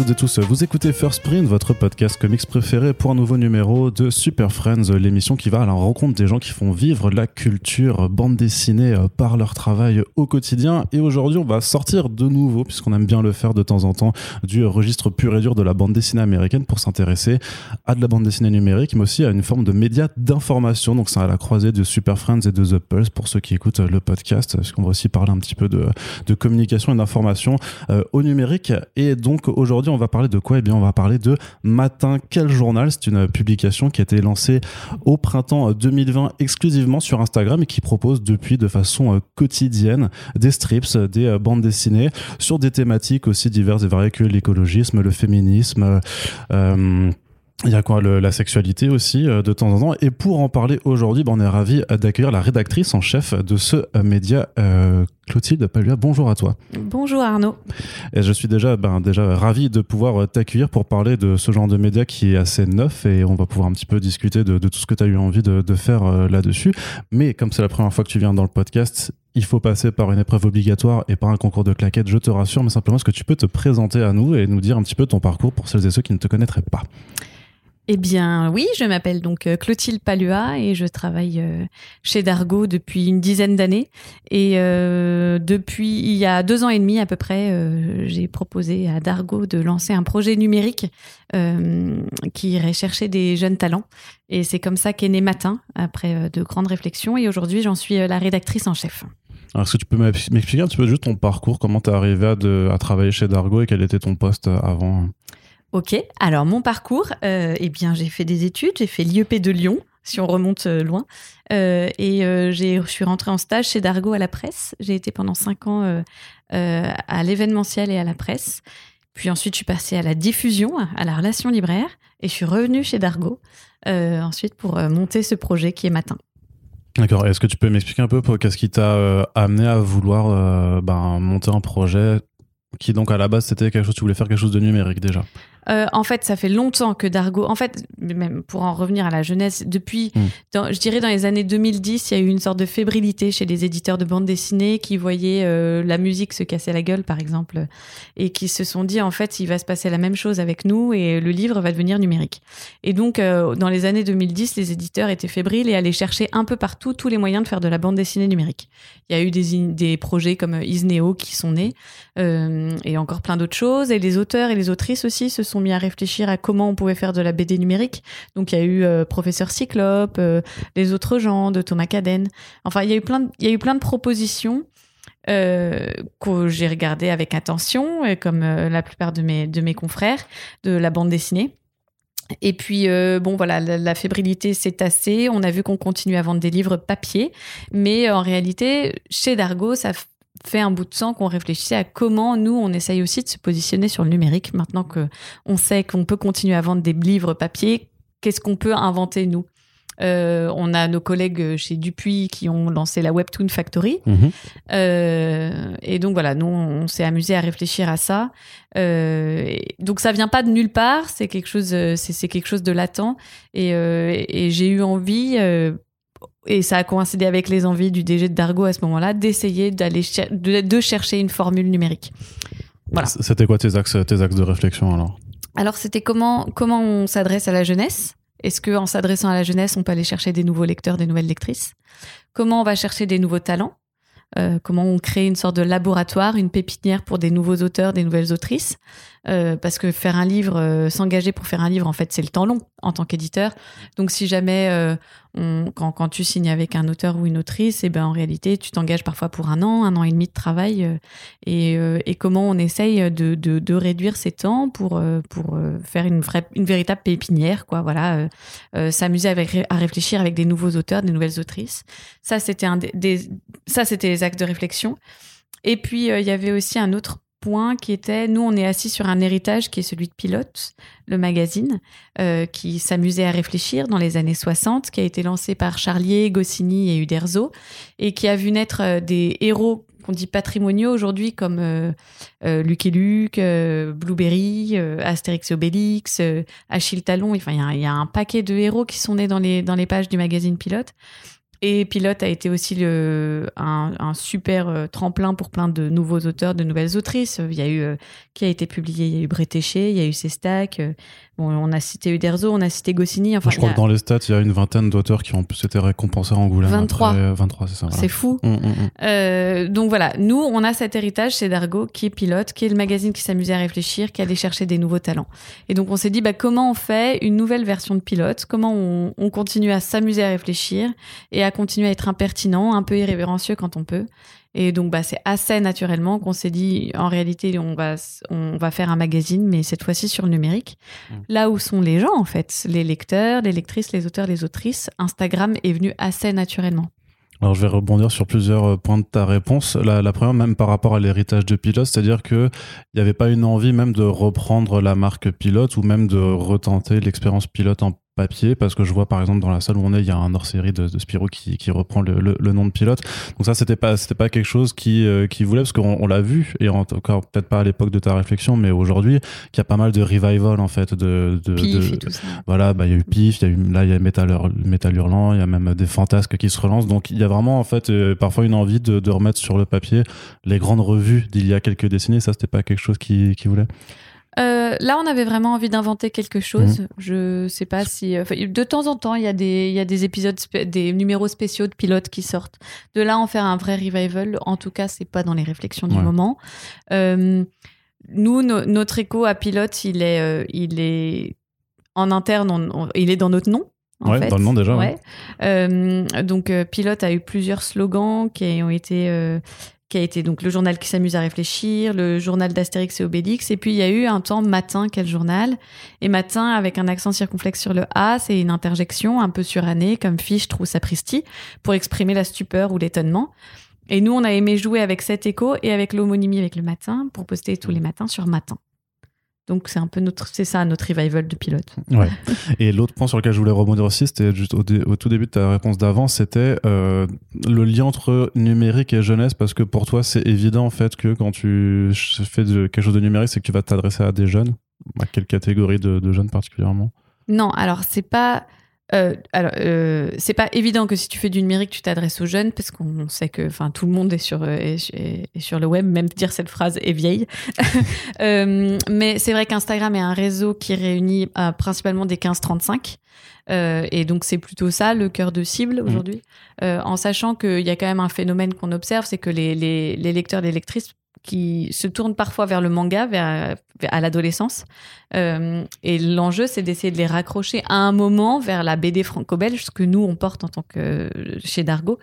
Toutes tous, vous écoutez First Print, votre podcast comics préféré pour un nouveau numéro de Super Friends, l'émission qui va à la rencontre des gens qui font vivre la culture bande dessinée euh, par leur travail au quotidien. Et aujourd'hui, on va sortir de nouveau, puisqu'on aime bien le faire de temps en temps, du registre pur et dur de la bande dessinée américaine pour s'intéresser à de la bande dessinée numérique, mais aussi à une forme de média d'information. Donc c'est à la croisée de Super Friends et de The Pulse pour ceux qui écoutent le podcast, parce qu'on va aussi parler un petit peu de, communication et d'information euh, au numérique. Et donc aujourd'hui, on va parler de quoi? Eh bien, on va parler de Matin Quel Journal. C'est une publication qui a été lancée au printemps 2020 exclusivement sur Instagram et qui propose depuis de façon euh, quotidienne des strips, des euh, bandes dessinées sur des thématiques aussi diverses et variées que l'écologisme, le féminisme. Euh, il y a quoi la sexualité aussi de temps en temps et pour en parler aujourd'hui ben, on est ravi d'accueillir la rédactrice en chef de ce média Clotilde Palua, bonjour à toi. Bonjour Arnaud. Et je suis déjà, ben, déjà ravi de pouvoir t'accueillir pour parler de ce genre de média qui est assez neuf et on va pouvoir un petit peu discuter de, tout ce que tu as eu envie de, faire euh, là-dessus. Mais comme c'est la première fois que tu viens dans le podcast, il faut passer par une épreuve obligatoire et par un concours de claquettes, je te rassure, mais simplement est-ce que tu peux te présenter à nous et nous dire un petit peu ton parcours pour celles et ceux qui ne te connaîtraient pas? Eh bien, oui, je m'appelle donc euh, Clotilde Palua et je travaille euh, chez Dargo depuis une dizaine d'années. Et euh, depuis il y a deux ans et demi à peu près, j'ai proposé à Dargo de lancer un projet numérique qui irait chercher des jeunes talents. Et c'est comme ça qu'est né Matin, après de grandes réflexions. Et aujourd'hui, j'en suis la rédactrice en chef. Alors, est-ce que tu peux m'expliquer un petit peu juste ton parcours, comment tu es arrivé à, à travailler chez Dargo et quel était ton poste avant? Ok, alors mon parcours, euh, eh bien j'ai fait des études, j'ai fait l'IEP de Lyon, si on remonte euh, loin, euh, et je suis rentrée en stage chez Dargo à la presse. J'ai été pendant cinq ans à l'événementiel et à la presse. Puis ensuite, je suis passée à la diffusion, à la relation libraire, et je suis revenue chez Dargo ensuite pour monter ce projet qui est Matin. D'accord. Est-ce que tu peux m'expliquer un peu qu'est-ce qui t'a amené à vouloir ben, monter un projet qui donc à la base c'était quelque chose tu voulais faire quelque chose de numérique déjà? Euh, en fait, ça fait longtemps que Dargo, en fait, même pour en revenir à la jeunesse, depuis, hmm. je dirais dans les années 2010, il y a eu une sorte de fébrilité chez les éditeurs de bande dessinée qui voyaient euh, la musique se casser la gueule, par exemple, et qui se sont dit, en fait, il va se passer la même chose avec nous et le livre va devenir numérique. Et donc, euh, dans les années 2010, les éditeurs étaient fébriles et allaient chercher un peu partout tous les moyens de faire de la bande dessinée numérique. Il y a eu des, des projets comme Isneo qui sont nés et encore plein d'autres choses. Et les auteurs et les autrices aussi se sont mis à réfléchir à comment on pouvait faire de la BD numérique. Donc il y a eu euh, Professeur Cyclope, euh, les autres gens de Thomas Caden. Enfin, il y a eu plein de, il y a eu plein de propositions euh, que j'ai regardées avec attention, comme la plupart de mes, de mes confrères de la bande dessinée. Et puis, bon, voilà, la, fébrilité s'est assez. On a vu qu'on continuait à vendre des livres papier. Mais en réalité, chez Dargo, ça fait un bout de temps qu'on réfléchissait à comment nous on essaye aussi de se positionner sur le numérique maintenant que on sait qu'on peut continuer à vendre des livres papier qu'est-ce qu'on peut inventer nous? Euh, on a nos collègues chez Dupuis qui ont lancé la Webtoon Factory. Mhm. Euh, et donc voilà, nous, on s'est amusé à réfléchir à ça. Euh, donc ça vient pas de nulle part, c'est quelque chose, c'est quelque chose de latent. Et, et j'ai eu envie et ça a coïncidé avec les envies du DG de Dargo à ce moment-là, d'essayer d'aller de, chercher une formule numérique. Voilà. C'était quoi tes axes, tes axes de réflexion alors? Alors c'était comment, comment on s'adresse à la jeunesse? Est-ce qu'en s'adressant à la jeunesse, on peut aller chercher des nouveaux lecteurs, des nouvelles lectrices? Comment on va chercher des nouveaux talents? Euh, comment on crée une sorte de laboratoire, une pépinière pour des nouveaux auteurs, des nouvelles autrices? Euh, parce que faire un livre, euh, s'engager pour faire un livre, en fait, c'est le temps long en tant qu'éditeur. Donc, si jamais, quand, quand, tu signes avec un auteur ou une autrice, et eh ben, en réalité, tu t'engages parfois pour un an, un an et demi de travail. Et, comment on essaye de, de, de, réduire ces temps pour, pour faire une, vraie, une véritable pépinière, quoi. Voilà, s'amuser à réfléchir avec des nouveaux auteurs, des nouvelles autrices. Ça, c'était un des, ça, c'était actes de réflexion. Et puis, euh, il y avait aussi un autre point qui était, nous, on est assis sur un héritage qui est celui de Pilote, le magazine, euh, qui s'amusait à réfléchir dans les années 60, qui a été lancé par Charlier, Goscinny et Uderzo, et qui a vu naître euh, des héros qu'on dit patrimoniaux aujourd'hui, comme euh, Luke Luke, Blueberry, Astérix Obélix, Achille Talon, enfin, il y, a un paquet de héros qui sont nés dans les, dans les pages du magazine Pilote. Et Pilote a été aussi un, super euh, tremplin pour plein de nouveaux auteurs, de nouvelles autrices. Il y a eu, euh, qui a été publié, il y a eu Bretéché, il y a eu Sestac. Euh, bon, on a cité Uderzo, on a cité Goscinny. Enfin, je crois que dans les stats, il y a une vingtaine d'auteurs qui ont été récompensés en Angoulême. 23. 23, c'est ça. C'est fou. Hum, hum, hum. donc voilà, nous, on a cet héritage chez Dargo, qui est Pilote, qui est le magazine qui s'amusait à réfléchir, qui allait chercher des nouveaux talents. Et donc on s'est dit, bah, comment on fait une nouvelle version de Pilote? Comment on, on continue à s'amuser à réfléchir et à continuer à être impertinent, un peu irrévérencieux quand on peut? Et donc, bah, c'est assez naturellement qu'on s'est dit, en réalité, on va, on va faire un magazine, mais cette fois-ci sur le numérique. Mmh. Là où sont les gens, en fait, les lecteurs, les lectrices, les auteurs, les autrices, Instagram est venu assez naturellement. Alors je vais rebondir sur plusieurs euh, points de ta réponse. La, la première, même par rapport à l'héritage de Pilote, c'est-à-dire qu'il n'y avait pas une envie même de reprendre la marque Pilote ou même de retenter l'expérience Pilote en papier parce que je vois par exemple dans la salle où on est il y a un hors série de, de Spirou qui, qui reprend le, le, nom de pilote. Donc ça c'était pas c'était pas quelque chose qui euh, qui voulait parce qu'on on, l'a vu et encore peut-être pas à l'époque de ta réflexion mais aujourd'hui qu'il y a pas mal de revival en fait de, de, Pif et tout ça. voilà bah il y a eu Pif il y a eu là il y a Metal, Metal Hurlant il y a même des fantasques qui se relancent. Donc il y a vraiment en fait euh, parfois une envie de, de remettre sur le papier les grandes revues d'il y a quelques décennies. Ça c'était pas quelque chose qui, qui voulait? Euh, là, on avait vraiment envie d'inventer quelque chose. Mhm. Je sais pas si. Euh, de temps en temps, il y, a des, il y a des épisodes, des numéros spéciaux de pilotes qui sortent. De là, en faire un vrai revival, en tout cas, c'est pas dans les réflexions du moment. Euh, nous, notre écho à pilote, il est, il est en interne, il est dans notre nom. En ouais, dans le nom déjà. Ouais. donc, Pilote a eu plusieurs slogans qui ont été qui a été donc le journal qui s'amuse à réfléchir, le journal d'Astérix et Obélix, et puis il y a eu un temps Matin, quel journal? Et Matin, avec un accent circonflexe sur le A, c'est une interjection un peu surannée, comme Fichtre ou Sapristi, pour exprimer la stupeur ou l'étonnement. Et nous, on a aimé jouer avec cet écho et avec l'homonymie avec le matin, pour poster tous les matins sur Matin. Donc c'est un peu notre, c'est ça notre revival de pilote. Ouais. Et l'autre point sur lequel je voulais rebondir aussi, c'était juste au, tout début de ta réponse d'avant, c'était euh, le lien entre numérique et jeunesse, parce que pour toi c'est évident en fait que quand tu fais de, quelque chose de numérique, c'est que tu vas t'adresser à des jeunes. À quelle catégorie de, de jeunes particulièrement? Non, alors c'est pas euh, alors, euh, c'est pas évident que si tu fais du numérique, tu t'adresses aux jeunes, parce qu'on sait que, enfin, tout le monde est sur euh, est, sur le web. Même dire cette phrase est vieille. euh, mais c'est vrai qu'Instagram est un réseau qui réunit euh, principalement des 15-35. Euh, et donc c'est plutôt ça le cœur de cible mmh. aujourd'hui, en sachant qu'il y a quand même un phénomène qu'on observe, c'est que les, les, les lecteurs, les lectrices qui se tournent parfois vers le manga, vers, à l'adolescence. Euh, et l'enjeu, c'est d'essayer de les raccrocher à un moment vers la BD franco-belge, ce que nous, on porte en tant que chez Dargo.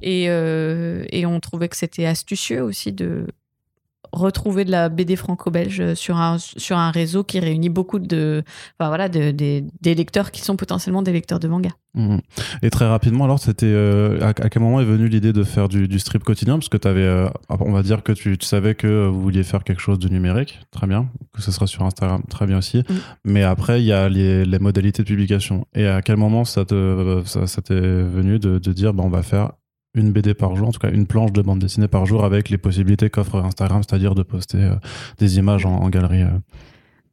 Et, euh, et on trouvait que c'était astucieux aussi de, retrouver de la BD franco-belge sur un, sur un réseau qui réunit beaucoup de, enfin voilà, de, des lecteurs qui sont potentiellement des lecteurs de manga. Mmh. Et très rapidement, alors, c'était euh, à, quel moment est venue l'idée de faire du, du, strip quotidien? Parce que tu avais, euh, on va dire que tu, tu, savais que vous vouliez faire quelque chose de numérique, très bien, que ce sera sur Instagram, très bien aussi. Mmh. Mais après, il y a les, les, modalités de publication. Et à quel moment ça te, ça, ça t'est venu de, de dire, bah, on va faire une BD par jour, en tout cas une planche de bande dessinée par jour avec les possibilités qu'offre Instagram, c'est-à-dire de poster euh, des images en, galerie. Euh,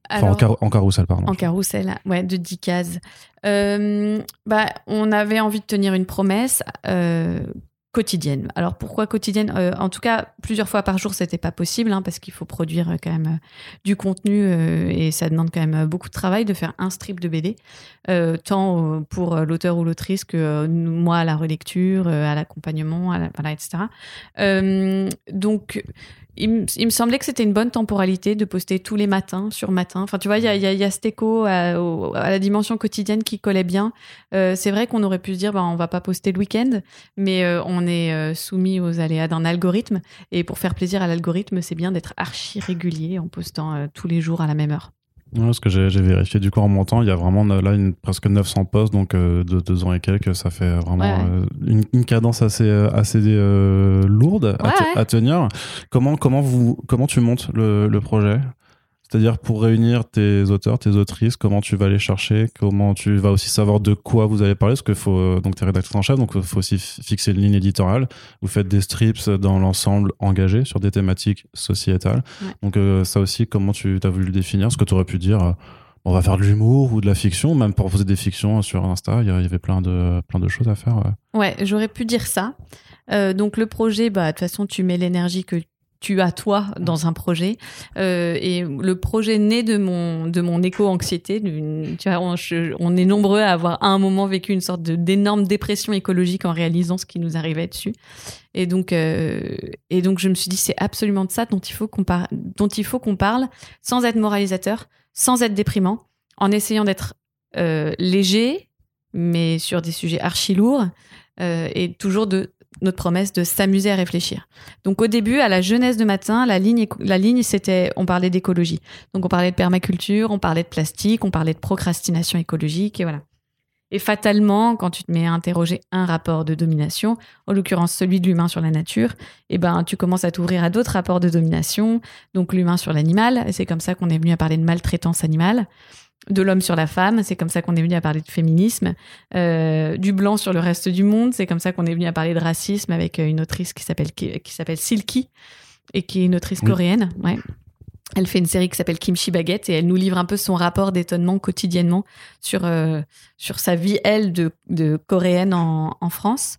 en, en, carrousel, pardon. En carrousel, ouais, de 10 cases. Euh, bah, on avait envie de tenir une promesse quotidienne. Alors pourquoi quotidienne? Euh, En tout cas, plusieurs fois par jour, c'était pas possible hein, parce qu'il faut produire euh, quand même euh, du contenu et ça demande quand même beaucoup de travail de faire un strip de BD, tant pour l'auteur ou l'autrice que moi à la relecture, à l'accompagnement, voilà, etc. donc il, me semblait que c'était une bonne temporalité de poster tous les matins sur matin. Enfin, tu vois, il y a, y écho à, la dimension quotidienne qui collait bien. Euh, c'est vrai qu'on aurait pu se dire, bah, on va pas poster le week-end, mais euh, on est euh, soumis aux aléas d'un algorithme. Et pour faire plaisir à l'algorithme, c'est bien d'être archi régulier en postant tous les jours à la même heure. Ouais, ce que j'ai vérifié du coup en montant, il y a vraiment là une, presque 900 postes, donc euh, de deux ans et quelques, ça fait vraiment euh, une, une, cadence assez euh, lourde à, tenir. Comment comment vous comment tu montes le, le projet? C'est-à-dire pour réunir tes auteurs, tes autrices, comment tu vas les chercher, comment tu vas aussi savoir de quoi vous allez parler, parce que faut euh, donc t'es rédactrice en chef, donc il faut aussi fixer une ligne éditoriale. Vous faites des strips dans l'ensemble engagé sur des thématiques sociétales. Donc euh, ça aussi, comment tu as voulu le définir, ce que tu aurais pu dire. Euh, on va faire de l'humour ou de la fiction, même pour proposer des fictions sur Insta. Il y avait plein de, plein de choses à faire. Ouais, j'aurais pu dire ça. donc le projet, bah, de toute façon, tu mets l'énergie que tu as toi dans un projet. Euh, et le projet naît de mon de mon éco-anxiété tu vois on, est nombreux à avoir à un moment vécu une sorte d'énorme dépression écologique en réalisant ce qui nous arrivait dessus. Et donc euh, et donc je me suis dit c'est absolument de ça dont il faut qu'on parle dont il faut qu'on parle sans être moralisateur sans être déprimant en essayant d'être euh, léger mais sur des sujets archi lourds et toujours de notre promesse de s'amuser à réfléchir. Donc au début, à la jeunesse de matin, la ligne, la ligne c'était, on parlait d'écologie. Donc on parlait de permaculture, on parlait de plastique, on parlait de procrastination écologique, et voilà. Et fatalement, quand tu te mets à interroger un rapport de domination, en l'occurrence celui de l'humain sur la nature, eh ben, tu commences à t'ouvrir à d'autres rapports de domination, donc l'humain sur l'animal, et c'est comme ça qu'on est venu à parler de maltraitance animale de l'homme sur la femme, c'est comme ça qu'on est venu à parler de féminisme, euh, du blanc sur le reste du monde, c'est comme ça qu'on est venu à parler de racisme avec euh, une autrice qui s'appelle qui, s'appelle Silky et qui est une autrice coréenne. Ouais. Elle fait une série qui s'appelle Kimchi Baguette et elle nous livre un peu son rapport d'étonnement quotidiennement sur euh, sur sa vie elle de, de coréenne en, en France.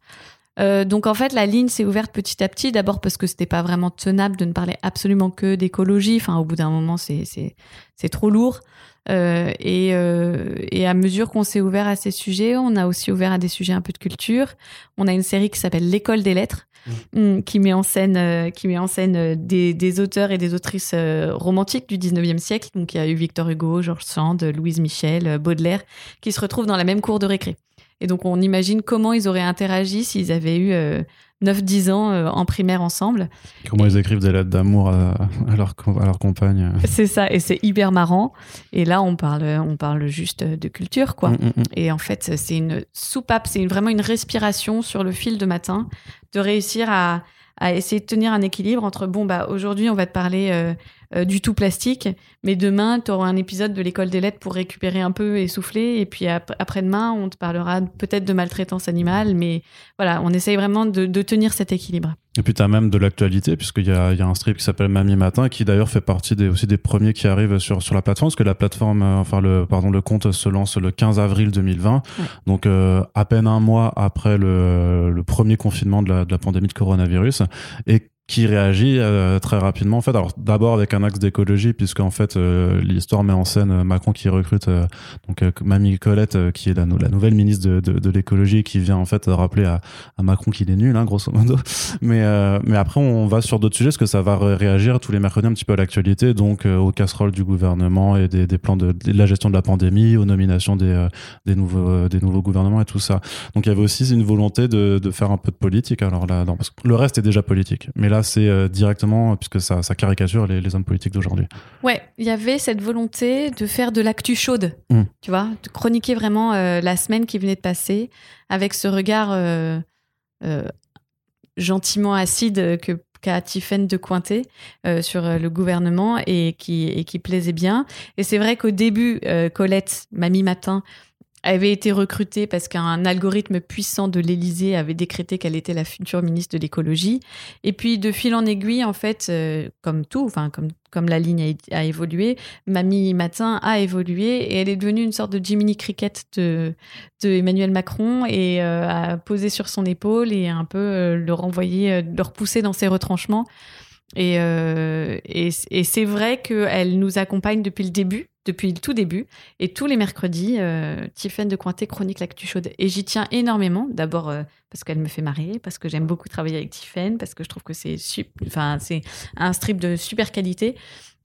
Donc en fait, la ligne s'est ouverte petit à petit. D'abord parce que c'était pas vraiment tenable de ne parler absolument que d'écologie. Enfin, au bout d'un moment, c'est c'est trop lourd. Euh, et, euh, et, à mesure qu'on s'est ouvert à ces sujets, on a aussi ouvert à des sujets un peu de culture. On a une série qui s'appelle L'école des lettres, mmh. mmh qui met en scène, euh, qui met en scène euh, des, des, auteurs et des autrices romantiques du 19e siècle. Donc il y a eu Victor Hugo, Georges Sand, Louise Michel, Baudelaire, qui se retrouvent dans la même cour de récré. Et donc on imagine comment ils auraient interagi s'ils avaient eu 9-10 ans euh, en primaire ensemble. Comment ils écrivent des lettres d'amour à, leur, à leur compagne. C'est ça, et c'est hyper marrant. Et là, on parle, on parle juste de culture, quoi. Mm, mm, mm. Et en fait, c'est une soupape, c'est vraiment une respiration sur le fil de matin, de réussir à, à essayer de tenir un équilibre entre, bon, bah, aujourd'hui, on va te parler euh, du tout plastique, mais demain, tu auras un épisode de l'école des lettres pour récupérer un peu et souffler, et puis après-demain, on te parlera peut-être de maltraitance animale, mais voilà, on essaye vraiment de, tenir cet équilibre. Et puis tu as même de l'actualité, puisqu'il y a, y a un strip qui s'appelle Mamie Matin, qui d'ailleurs fait partie des, aussi des premiers qui arrivent sur, sur la plateforme, parce que la plateforme, euh, enfin le, pardon, le compte se lance le 15 avril 2020, donc euh, à peine un mois après le, le premier confinement de la, de la pandémie de coronavirus, et qui réagit euh, très rapidement en fait. Alors d'abord avec un axe d'écologie puisque en fait euh, l'histoire met en scène euh, Macron qui recrute donc Mamie Colette qui est la, nouvelle ministre de, l'écologie qui vient en fait rappeler à, Macron qu'il est nul hein, grosso modo. Mais mais après on va sur d'autres sujets parce que ça va réagir tous les mercredis un petit peu à l'actualité donc aux casseroles du gouvernement et des, plans de, la gestion de la pandémie aux nominations des des nouveaux des nouveaux gouvernements et tout ça. Donc il y avait aussi une volonté de, de faire un peu de politique. Alors là non, parce que le reste est déjà politique. Mais là c'est euh, directement, puisque ça, ça caricature les, hommes politiques d'aujourd'hui. Ouais, il y avait cette volonté de faire de l'actu chaude, mmh. tu vois, de chroniquer vraiment euh, la semaine qui venait de passer avec ce regard euh, gentiment acide que qu'a Tiffaine de Cointet sur le gouvernement et qui, et qui plaisait bien. Et c'est vrai qu'au début, Colette, Mamie Matin, avait été recrutée parce qu'un algorithme puissant de l'Élysée avait décrété qu'elle était la future ministre de l'écologie. Et puis, de fil en aiguille, en fait, euh, comme tout, enfin, comme, comme la ligne a, évolué, Mamie Matin a évolué et elle est devenue une sorte de Jiminy Cricket de, Emmanuel Macron et euh, a posé sur son épaule et un peu euh, le renvoyer, le repousser dans ses retranchements. Et, et, et c'est vrai qu'elle nous accompagne depuis le début depuis le tout début. Et tous les mercredis, euh, de Cointet chronique l'actu chaude. Et j'y tiens énormément. D'abord euh, parce qu'elle me fait marrer, parce que j'aime beaucoup travailler avec Tiffen, parce que je trouve que c'est un strip de super qualité.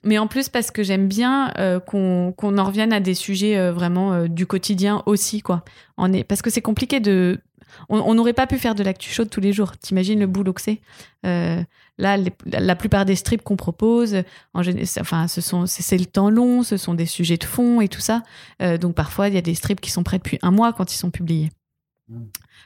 Mais en plus parce que j'aime bien euh, qu'on en revienne à des sujets euh, vraiment du quotidien aussi. quoi. Est, parce que c'est compliqué de on n'aurait pas pu faire de l'actu chaude tous les jours. T'imagines le boulot que c'est euh, Là, la plupart des strips qu'on propose, en enfin, ce sont, c'est le temps long, ce sont des sujets de fond et tout ça. Euh, donc parfois, il y a des strips qui sont prêts depuis un mois quand ils sont publiés.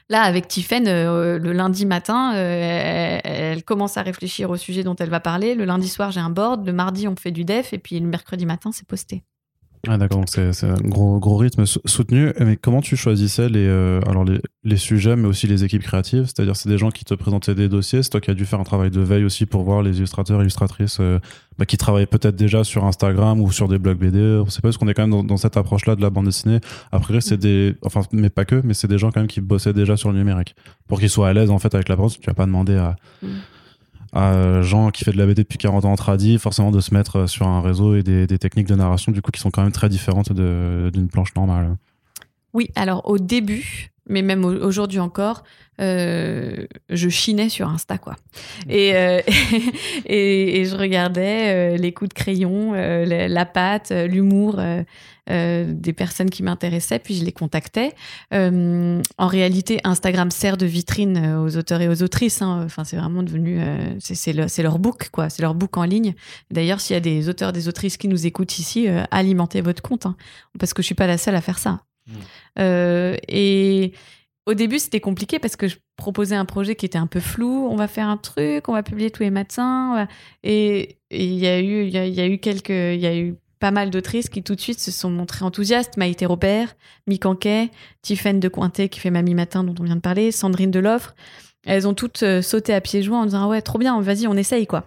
Là, avec Tiffen, euh, le lundi matin, elle, commence à réfléchir au sujet dont elle va parler. Le lundi soir, j'ai un board. Le mardi, on fait du def. Et puis le mercredi matin, c'est posté. Ah d'accord, donc c'est un gros, gros rythme soutenu. Mais comment tu choisissais les, euh, alors les, les, sujets, mais aussi les équipes créatives? C'est-à-dire, c'est des gens qui te présentaient des dossiers, c'est toi qui as dû faire un travail de veille aussi pour voir les illustrateurs, illustratrices euh, bah, qui travaillaient peut-être déjà sur Instagram ou sur des blogs BD. On sait pas, parce qu'on est quand même dans, cette approche-là de la bande dessinée. Après, c'est des, enfin, mais pas que, mais c'est des gens quand même qui bossaient déjà sur le numérique. Pour qu'ils soient à l'aise en fait avec la prose, tu vas pas demander à. Mm à Jean qui fait de la BD depuis 40 ans en tradi, forcément de se mettre sur un réseau et des, techniques de narration du coup qui sont quand même très différentes d'une planche normale. Oui, alors au début, mais même aujourd'hui encore, euh, je chinais sur Insta, quoi. Et, euh, et, je regardais euh, les coups de crayon, la, patte, l'humour des personnes qui m'intéressaient, puis je les contactais. en réalité, Instagram sert de vitrine aux auteurs et aux autrices. Hein. Enfin, c'est vraiment devenu, c'est leur book, quoi. C'est leur book en ligne. D'ailleurs, s'il y a des auteurs, des autrices qui nous écoutent ici, alimentez votre compte, hein, parce que je suis pas la seule à faire ça. Mmh. et au début, c'était compliqué parce que je proposais un projet qui était un peu flou. On va faire un truc, on va publier tous les matins. Et il y a eu, il y, a eu quelques, il y a eu pas mal d'autrices qui tout de suite se sont montrées enthousiastes. Maïté Robert, Mick Anquet, Tiffaine de Cointet qui fait Mamie Matin dont on vient de parler, Sandrine Deloffre. Elles ont toutes euh, sauté à pieds joints en disant ah ouais trop bien, vas-y on essaye quoi.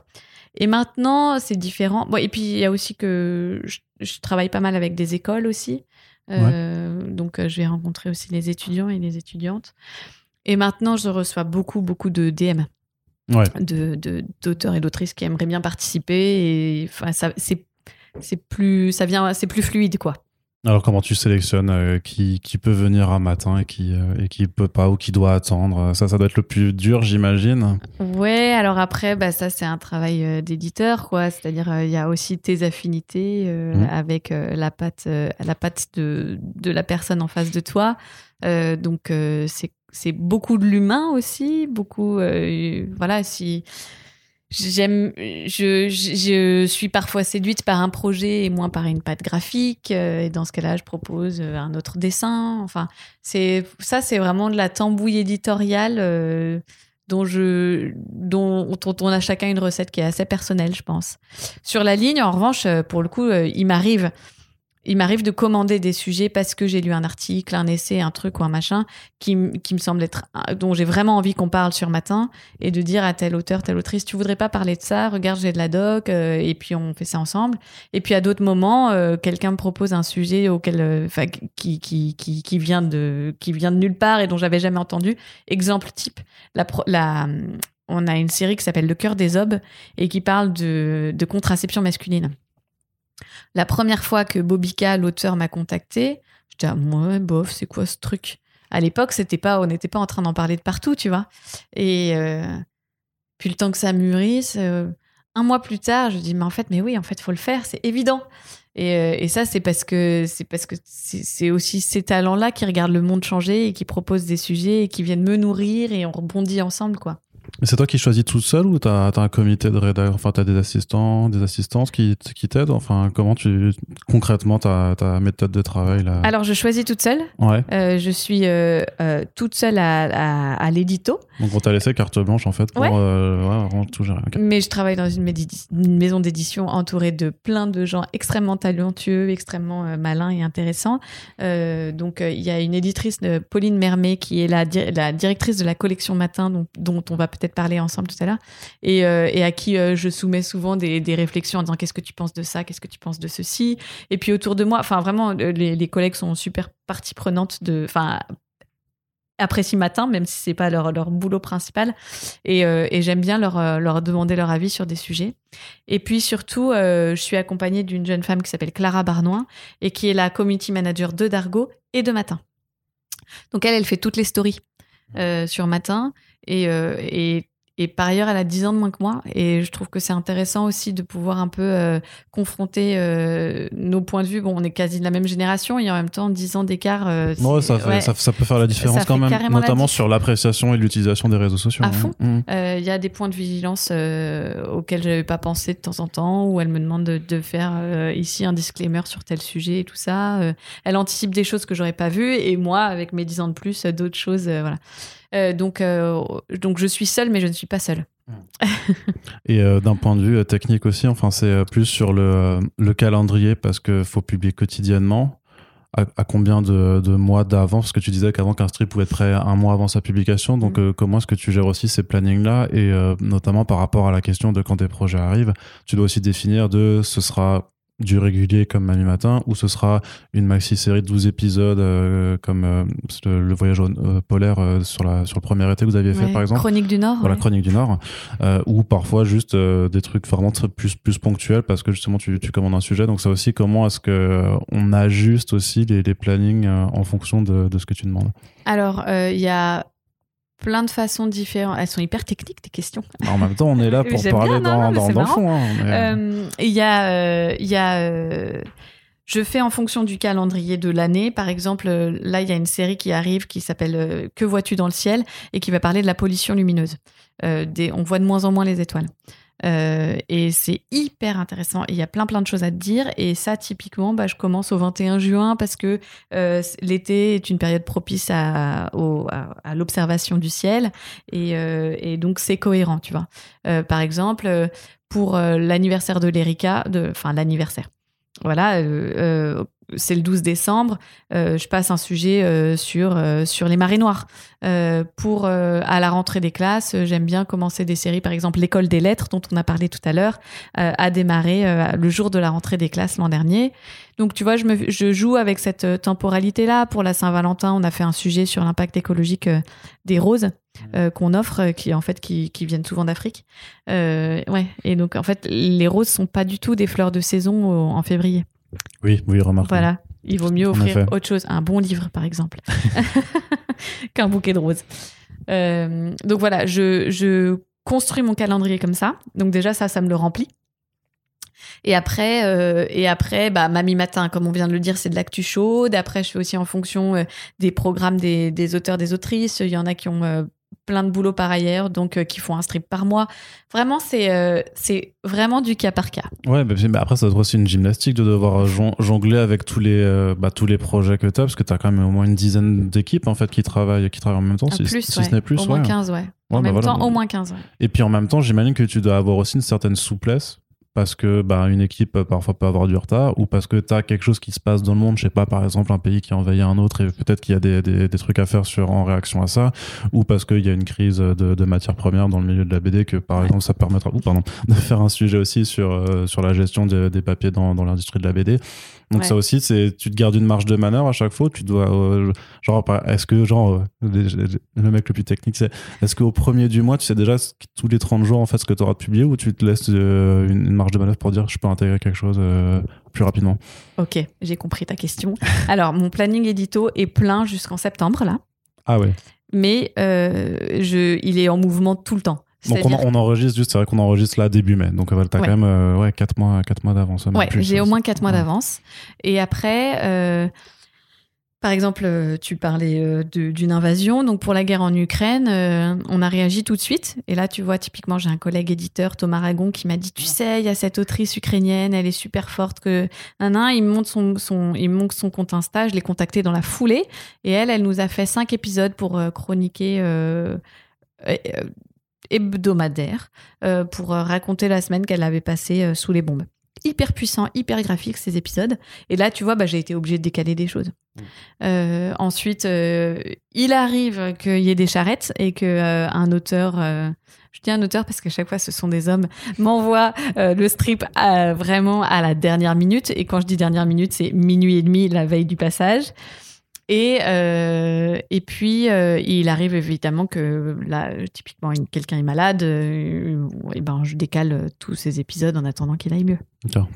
Et maintenant c'est différent. Et puis il y a aussi que je, travaille pas mal avec des écoles aussi. Euh, donc, euh, je vais rencontrer aussi les étudiants et les étudiantes. Et maintenant, je reçois beaucoup, beaucoup de DM. De, d'auteurs et d'autrices qui aimeraient bien participer et enfin ça c'est c'est plus ça vient c'est plus fluide quoi alors comment tu sélectionnes euh, qui, qui, peut venir un matin et qui euh, et qui peut pas ou qui doit attendre? Ça, ça doit être le plus dur, j'imagine. Ouais. Alors après, bah ça c'est un travail euh, d'éditeur, quoi. C'est-à-dire il y a aussi tes affinités mmh. avec la patte la patte de, de la personne en face de toi. donc c'est c'est beaucoup de l'humain aussi, beaucoup voilà si j'aime je, je, suis parfois séduite par un projet et moins par une patte graphique. Euh, et dans ce cas-là je propose euh, un autre dessin. Enfin c'est ça c'est vraiment de la tambouille éditoriale euh, dont je dont, dont, on a chacun une recette qui est assez personnelle je pense. Sur la ligne en revanche pour le coup il m'arrive il m'arrive de commander des sujets parce que j'ai lu un article, un essai, un truc ou un machin qui, qui me semble être dont j'ai vraiment envie qu'on parle sur matin et de dire à tel auteur, telle autrice, tu voudrais pas parler de ça? Regarde, j'ai de la doc euh, et puis on fait ça ensemble. Et puis à d'autres moments, euh, quelqu'un me propose un sujet auquel, euh, qui, qui, qui, qui, vient de qui vient de nulle part et dont j'avais jamais entendu. Exemple type, la, la on a une série qui s'appelle Le cœur des obes et qui parle de, de contraception masculine. La première fois que Bobika, l'auteur, m'a contacté, j'étais à moi, bof, c'est quoi ce truc? À l'époque, c'était pas, on n'était pas en train d'en parler de partout, tu vois. Et euh, puis le temps que ça mûrisse, euh, un mois plus tard, je dis mais en fait, mais oui, en fait, faut le faire, c'est évident. Et, euh, et, ça, c'est parce que c'est parce que c'est aussi ces talents-là qui regardent le monde changer et qui proposent des sujets et qui viennent me nourrir et on rebondit ensemble, quoi. C'est toi qui choisis tout seul ou t'as as un comité de rédaction Enfin, t'as des assistants, des assistantes qui, qui t'aident? Enfin, comment tu concrètement ta, ta méthode de travail là? Alors, je choisis toute seule. Ouais. Euh, je suis euh, euh, toute seule à, à, à l'édito. Donc, on t'a laissé carte blanche en fait pour ouais. tout gérer. Mais je travaille dans une, une maison d'édition entourée de plein de gens extrêmement talentueux, extrêmement malins et intéressants. donc, il y a une éditrice, Pauline Mermet, qui est la, la directrice de la collection Matin, dont, dont on va peut-être parler ensemble tout à l'heure, et, euh, à qui euh, je soumets souvent des, réflexions en disant qu'est-ce que tu penses de ça, qu'est-ce que tu penses de ceci. Et puis autour de moi, enfin vraiment, euh, les, collègues sont super partie prenante de, enfin apprécient matin, même si c'est pas leur, boulot principal. Et, j'aime bien leur demander leur avis sur des sujets. Et puis surtout, je suis accompagnée d'une jeune femme qui s'appelle Clara Barnoin et qui est la community manager de Dargo et de Matin. Donc elle, elle fait toutes les stories sur Matin et, euh, et et par ailleurs, elle a 10 ans de moins que moi. Et je trouve que c'est intéressant aussi de pouvoir un peu euh, confronter euh, nos points de vue. Bon, on est quasi de la même génération et en même temps, 10 ans d'écart. Ça, ça, peut faire la différence quand même, notamment sur l'appréciation et l'utilisation des réseaux sociaux. À hein. fond. Mmh. Il y a des points de vigilance auxquels je n'avais pas pensé de temps en temps, où elle me demande de, de faire ici un disclaimer sur tel sujet et tout ça. elle anticipe des choses que j'aurais pas vues et moi, avec mes 10 ans de plus, d'autres choses. voilà. Euh, donc, euh, donc je suis seule, mais je ne suis pas seule. Et euh, d'un point de vue technique aussi, enfin, c'est plus sur le, le calendrier parce qu'il faut publier quotidiennement. À, combien de, de mois d'avance? Parce que tu disais qu'avant qu'un strip pouvait être prêt un mois avant sa publication. Donc, mm. comment est-ce que tu gères aussi ces plannings-là? Et notamment par rapport à la question de quand tes projets arrivent, tu dois aussi définir de ce sera du régulier comme Manu Matin, ou ce sera une maxi-série de 12 épisodes euh, comme euh, le, voyage euh, polaire sur, la, sur le premier été que vous aviez fait par exemple. Chronique du Nord. Voilà, Chronique du Nord. ou parfois juste des trucs vraiment plus, plus ponctuels parce que justement tu, tu commandes un sujet. Donc ça aussi, comment est-ce que on ajuste aussi les, les plannings en fonction de, de, ce que tu demandes? Alors, il y a plein de façons différentes. Elles sont hyper techniques, tes questions. En même temps, on est là pour parler dans, dans, le fond. Hein, euh, il y a, euh, y a euh, je fais en fonction du calendrier de l'année. Par exemple, là, il y a une série qui arrive qui s'appelle Que vois-tu dans le ciel et qui va parler de la pollution lumineuse. Des, on voit de moins en moins les étoiles. Euh, et c'est hyper intéressant. Il y a plein plein de choses à te dire. Et ça, typiquement, bah, je commence au 21 juin parce que euh, l'été est une période propice à, l'observation du ciel. Et, euh, et donc, c'est cohérent, tu vois. par exemple, pour l'anniversaire de l'Erika, enfin l'anniversaire. Voilà, c'est le 12 décembre, euh, je passe un sujet euh, sur, euh, sur les marées noires. pour à la rentrée des classes, j'aime bien commencer des séries, par exemple l'école des lettres dont on a parlé tout à l'heure, a démarré le jour de la rentrée des classes l'an dernier. Donc tu vois, je, me, je joue avec cette temporalité-là. Pour la Saint-Valentin, on a fait un sujet sur l'impact écologique des roses. Mmh. qu'on offre, qui en fait qui, qui viennent souvent d'Afrique. ouais. Et donc en fait, les roses sont pas du tout des fleurs de saison en février. Oui, oui, remarque. Voilà. Il vaut mieux offrir autre chose, un bon livre par exemple, qu'un bouquet de roses. Euh, donc voilà, je, je, construis mon calendrier comme ça. Donc déjà ça, ça me le remplit. Et après, euh, et après, bah, Mamie Matin, comme on vient de le dire, c'est de l'actu chaude. Après, je fais aussi en fonction euh, des programmes des, des, auteurs, des autrices. Il y en a qui ont plein de boulot par ailleurs, donc euh, qui font un strip par mois. Vraiment, c'est euh, c'est vraiment du cas par cas. Ouais, mais après, ça doit être aussi une gymnastique de devoir jongler avec tous les, euh, bah, tous les projets que tu as, parce que tu as quand même au moins une dizaine d'équipes en fait, qui, travaillent, qui travaillent en même temps, si, plus, ce n'est plus. Au moins 15, ouais. En bah même temps, au moins 15. Et puis en même temps, j'imagine que tu dois avoir aussi une certaine souplesse parce que bah, une équipe parfois peut avoir du retard ou parce que tu as quelque chose qui se passe dans le monde, je sais pas, par exemple un pays qui a envahi un autre et peut-être qu'il y a des, des, des, trucs à faire sur, en réaction à ça, ou parce qu'il y a une crise de, de matières premières dans le milieu de la BD que par exemple ça permettra ou, pardon, de faire un sujet aussi sur, euh, sur la gestion des papiers dans, dans l'industrie de la BD. Donc ça aussi, c'est tu te gardes une marge de manœuvre à chaque fois. Tu dois euh, genre est-ce que genre euh, le mec le plus technique c'est est-ce qu'au premier du mois tu sais déjà tous les 30 jours en fait ce que tu auras de publié ou tu te laisses euh, une, marge de manœuvre pour dire je peux intégrer quelque chose plus rapidement. Ok, j'ai compris ta question. Alors mon planning édito est plein jusqu'en septembre là. Ah ouais. Mais je, il est en mouvement tout le temps. Donc on, enregistre juste, c'est vrai qu'on enregistre là début mai. Donc tu as quand même euh, ouais, 4 mois, 4 mois d'avance. Ouais, j'ai au moins 4 mois d'avance. Et après, euh, par exemple, euh, tu parlais d'une invasion. Donc pour la guerre en Ukraine, on a réagi tout de suite. Et là, tu vois, typiquement, j'ai un collègue éditeur, Thomas Ragon, qui m'a dit, tu sais, il y a cette autrice ukrainienne, elle est super forte que... Un, un, il me montre son, son, il montre son compte Insta, je l'ai contacté dans la foulée. Et elle, elle nous a fait 5 épisodes pour chroniquer hebdomadaire euh, pour euh, raconter la semaine qu'elle avait passée euh, sous les bombes. Hyper puissant, hyper graphique ces épisodes. Et là, tu vois, bah, j'ai été obligée de décaler des choses. Mmh. ensuite, il arrive qu'il y ait des charrettes et que un auteur je dis un auteur parce qu'à chaque fois ce sont des hommes, m'envoie le strip vraiment à la dernière minute. Et quand je dis dernière minute, c'est minuit et demi, la veille du passage. Et, euh, et puis, euh, il arrive évidemment que là, typiquement, quelqu'un est malade, euh, et ben, je décale tous ces épisodes en attendant qu'il aille mieux.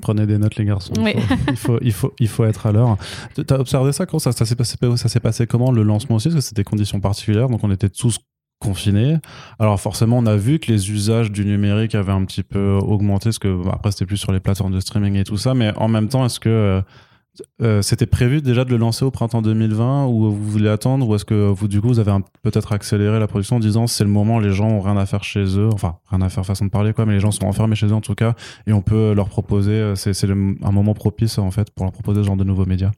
prenez des notes, les garçons. Il, faut, il, faut, il, faut, être à l'heure. Tu as observé ça? Quand ça, ça s'est passé, ça passé comment le lancement aussi? Parce que c'était des conditions particulières, donc on était tous confinés. Alors forcément, on a vu que les usages du numérique avaient un petit peu augmenté, parce que après c'était plus sur les plateformes de streaming et tout ça, mais en même temps, est-ce que euh, c'était prévu déjà de le lancer au printemps 2020 ou vous voulez attendre ou est-ce que vous du coup vous avez peut-être accéléré la production en disant c'est le moment les gens ont rien à faire chez eux enfin rien à faire façon de parler quoi mais les gens sont enfermés chez eux en tout cas et on peut leur proposer euh, c'est un moment propice en fait pour leur proposer ce genre de nouveaux médias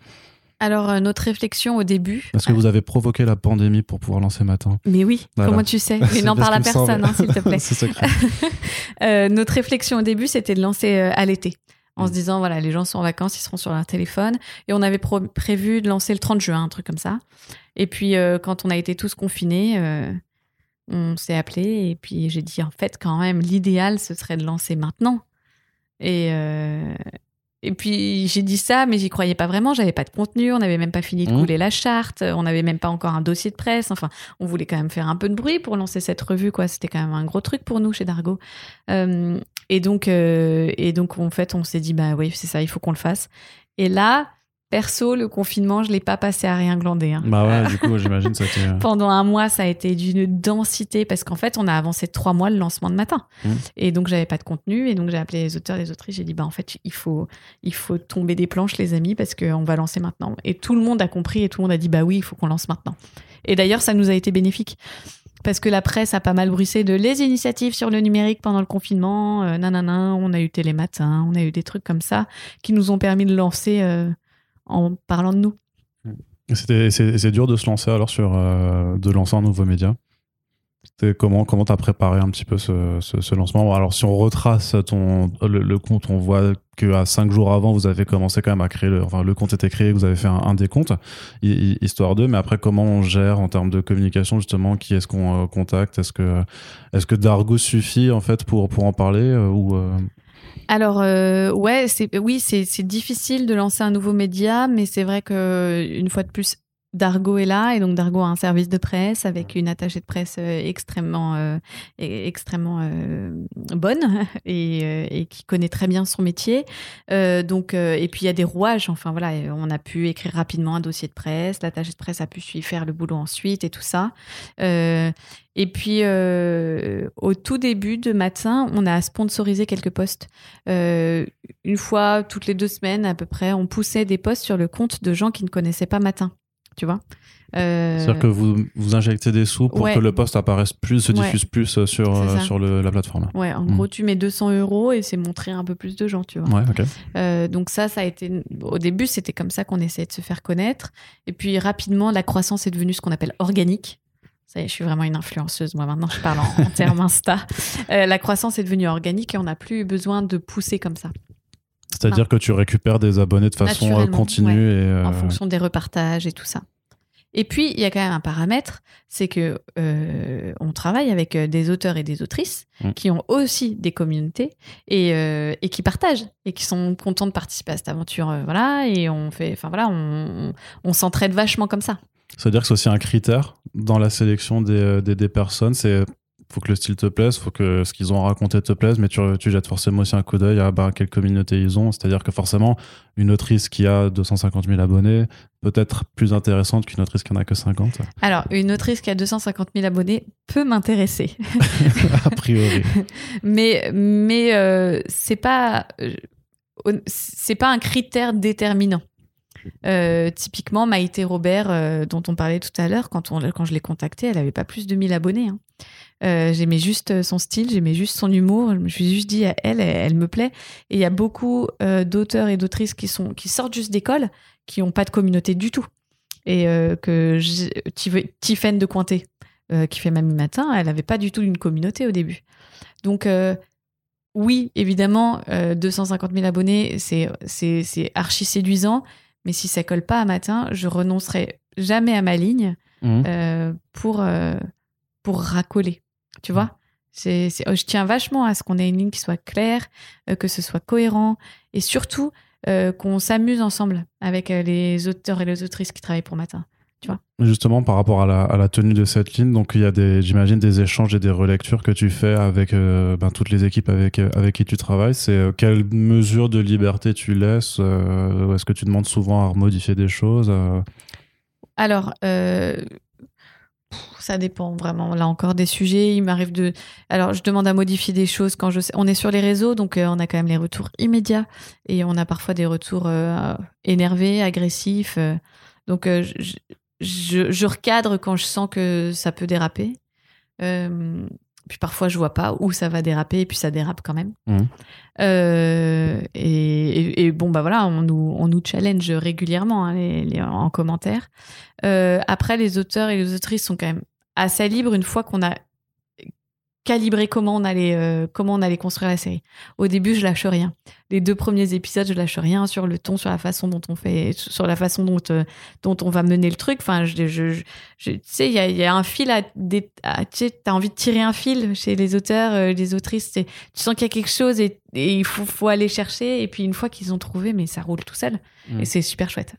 Alors, euh, notre réflexion au début. Est-ce que vous avez provoqué la pandémie pour pouvoir lancer Matin Mais oui, comment tu sais? Mais n'en parle à personne, hein, s'il te plaît. euh, notre réflexion au début, c'était de lancer à l'été. En se disant, voilà, les gens sont en vacances, ils seront sur leur téléphone. Et on avait prévu de lancer le 30 juin, un truc comme ça. Et puis, euh, quand on a été tous confinés, on s'est appelé. Et puis, j'ai dit, en fait, quand même, l'idéal, ce serait de lancer maintenant. Et, et puis j'ai dit ça, mais j'y croyais pas vraiment. J'avais pas de contenu, on n'avait même pas fini de mmh. couler la charte, on n'avait même pas encore un dossier de presse. Enfin, on voulait quand même faire un peu de bruit pour lancer cette revue, quoi. C'était quand même un gros truc pour nous chez Dargo. Euh, et donc, euh, et donc en fait, on s'est dit bah oui, c'est ça, il faut qu'on le fasse. Et là, Perso, le confinement, je l'ai pas passé à rien glander. Hein. Bah ouais, du coup, j'imagine ça euh, Pendant un mois, ça a été d'une densité parce qu'en fait, on a avancé trois mois le lancement de matin. Mmh. Et donc, j'avais pas de contenu. Et donc, j'ai appelé les auteurs les autrices. J'ai dit, bah en fait, il faut, il faut tomber des planches, les amis, parce qu'on va lancer maintenant. Et tout le monde a compris et tout le monde a dit, bah oui, il faut qu'on lance maintenant. Et d'ailleurs, ça nous a été bénéfique parce que la presse a pas mal bruissé de les initiatives sur le numérique pendant le confinement, euh, nanana, on a eu Télématin, on a eu des trucs comme ça qui nous ont permis de lancer euh, en parlant de nous. C'est dur de se lancer alors sur euh, de lancer un nouveau média. Comment comment t'as préparé un petit peu ce, lancement? Alors si on retrace ton le, compte, on voit que à cinq jours avant vous avez commencé quand même à créer le enfin le compte était créé, vous avez fait un, des comptes histoire d'eux. Mais après comment on gère en termes de communication justement? Qui est-ce qu'on euh, contacte? Est-ce que est-ce que Dargo suffit en fait pour pour en parler euh, ou alors euh, ouais, c'est oui, c'est difficile de lancer un nouveau média, mais c'est vrai que une fois de plus, Dargo est là et donc Dargo a un service de presse avec une attachée de presse euh, extrêmement euh, extrêmement euh, bonne et, qui connaît très bien son métier. Et puis il y a des rouages enfin voilà on a pu écrire rapidement un dossier de presse l'attachée de presse a pu faire le boulot ensuite et tout ça. Et puis au tout début de matin on a sponsorisé quelques posts une fois toutes les deux semaines à peu près on poussait des posts sur le compte de gens qui ne connaissaient pas matin tu vois. Euh, C'est-à-dire que vous, vous injectez des sous pour que le poste apparaisse plus, se diffuse plus euh, sur, euh, sur le, la plateforme. Ouais, en gros, hmm. tu mets 200 euros et c'est montrer un peu plus de gens, tu vois. Ouais, donc ça, ça a été... Au début, c'était comme ça qu'on essayait de se faire connaître. Et puis rapidement, la croissance est devenue ce qu'on appelle organique. Ça y est, je suis vraiment une influenceuse. Moi, maintenant, je parle en, termes Insta. la croissance est devenue organique et on n'a plus besoin de pousser comme ça. C'est-à-dire que tu récupères des abonnés de façon continue. Et, En fonction des repartages et tout ça. Et puis, il y a quand même un paramètre, c'est que euh, on travaille avec euh, des auteurs et des autrices mmh. qui ont aussi des communautés et, euh, et, qui partagent et qui sont contents de participer à cette aventure. voilà, et on fait, enfin voilà, on, on, s'entraide vachement comme ça. C'est-à-dire que c'est aussi un critère dans la sélection des, des, des personnes, c'est faut que le style te plaise, faut que ce qu'ils ont raconté te plaise, mais tu, tu jettes forcément aussi un coup d'œil à bah, quelle communauté ils ont. C'est-à-dire que forcément, une autrice qui a 250 000 abonnés peut être plus intéressante qu'une autrice qui en a que 50. Alors, une autrice qui a 250 000 abonnés peut m'intéresser. a priori. mais mais euh, c'est pas euh, c'est pas un critère déterminant. Euh, typiquement, Maïté Robert, dont on parlait tout à l'heure, quand, on, quand je l'ai contactée, elle avait pas plus de 1000 abonnés. Hein. Euh, j'aimais juste son style, j'aimais juste son humour. Je me suis juste dit, elle, elle, me plaît. Et il y a beaucoup euh, d'auteurs et d'autrices qui, sont, qui sortent juste d'école, qui n'ont pas de communauté du tout. Et euh, que Tiffaine de Cointet, qui fait Mamie Matin, elle n'avait pas du tout une communauté au début. Donc, oui, évidemment, 250 000 abonnés, c'est archi séduisant. Mais si ça colle pas à matin, je renoncerai jamais à ma ligne mmh. pour, pour racoler. Tu vois? C'est, oh, Je tiens vachement à ce qu'on ait une ligne qui soit claire, euh, que ce soit cohérent et surtout euh, qu'on s'amuse ensemble avec euh, les auteurs et les autrices qui travaillent pour Matin. Tu vois? Justement, par rapport à la, tenue de cette ligne, donc il y a des, j'imagine, des échanges et des relectures que tu fais avec ben, toutes les équipes avec, avec qui tu travailles. C'est quelle mesure de liberté tu laisses Est-ce que tu demandes souvent à modifier des choses Alors, ça dépend vraiment. Là encore des sujets. Il m'arrive de. Alors, je demande à modifier des choses quand je sais. On est sur les réseaux, donc euh, on a quand même les retours immédiats et on a parfois des retours euh, énervés, agressifs. Euh. donc, je, je, recadre quand je sens que ça peut déraper. Puis parfois je vois pas où ça va déraper et puis ça dérape quand même. Mhm. Euh, et, et- et bon bah voilà, on nous, on nous challenge régulièrement hein, les- les- en commentaire. Euh, après, les auteurs et les autrices sont quand même assez libres une fois qu'on a calibré comment on allait euh, comment on allait construire la série. Au début, je lâche rien. Les deux premiers épisodes, je lâche rien sur le ton, sur la façon dont on fait, sur la façon dont euh, dont on va mener le truc. Enfin, je, je, je- je- tu sais, il y a, il y a un fil à, tu sais, t'as envie de tirer un fil chez les auteurs, euh, les autrices. Tu sens qu'il y a quelque chose et, et il faut, faut aller chercher. Et puis une fois qu'ils ont trouvé, mais ça roule tout seul. Mm. Et c'est super chouette.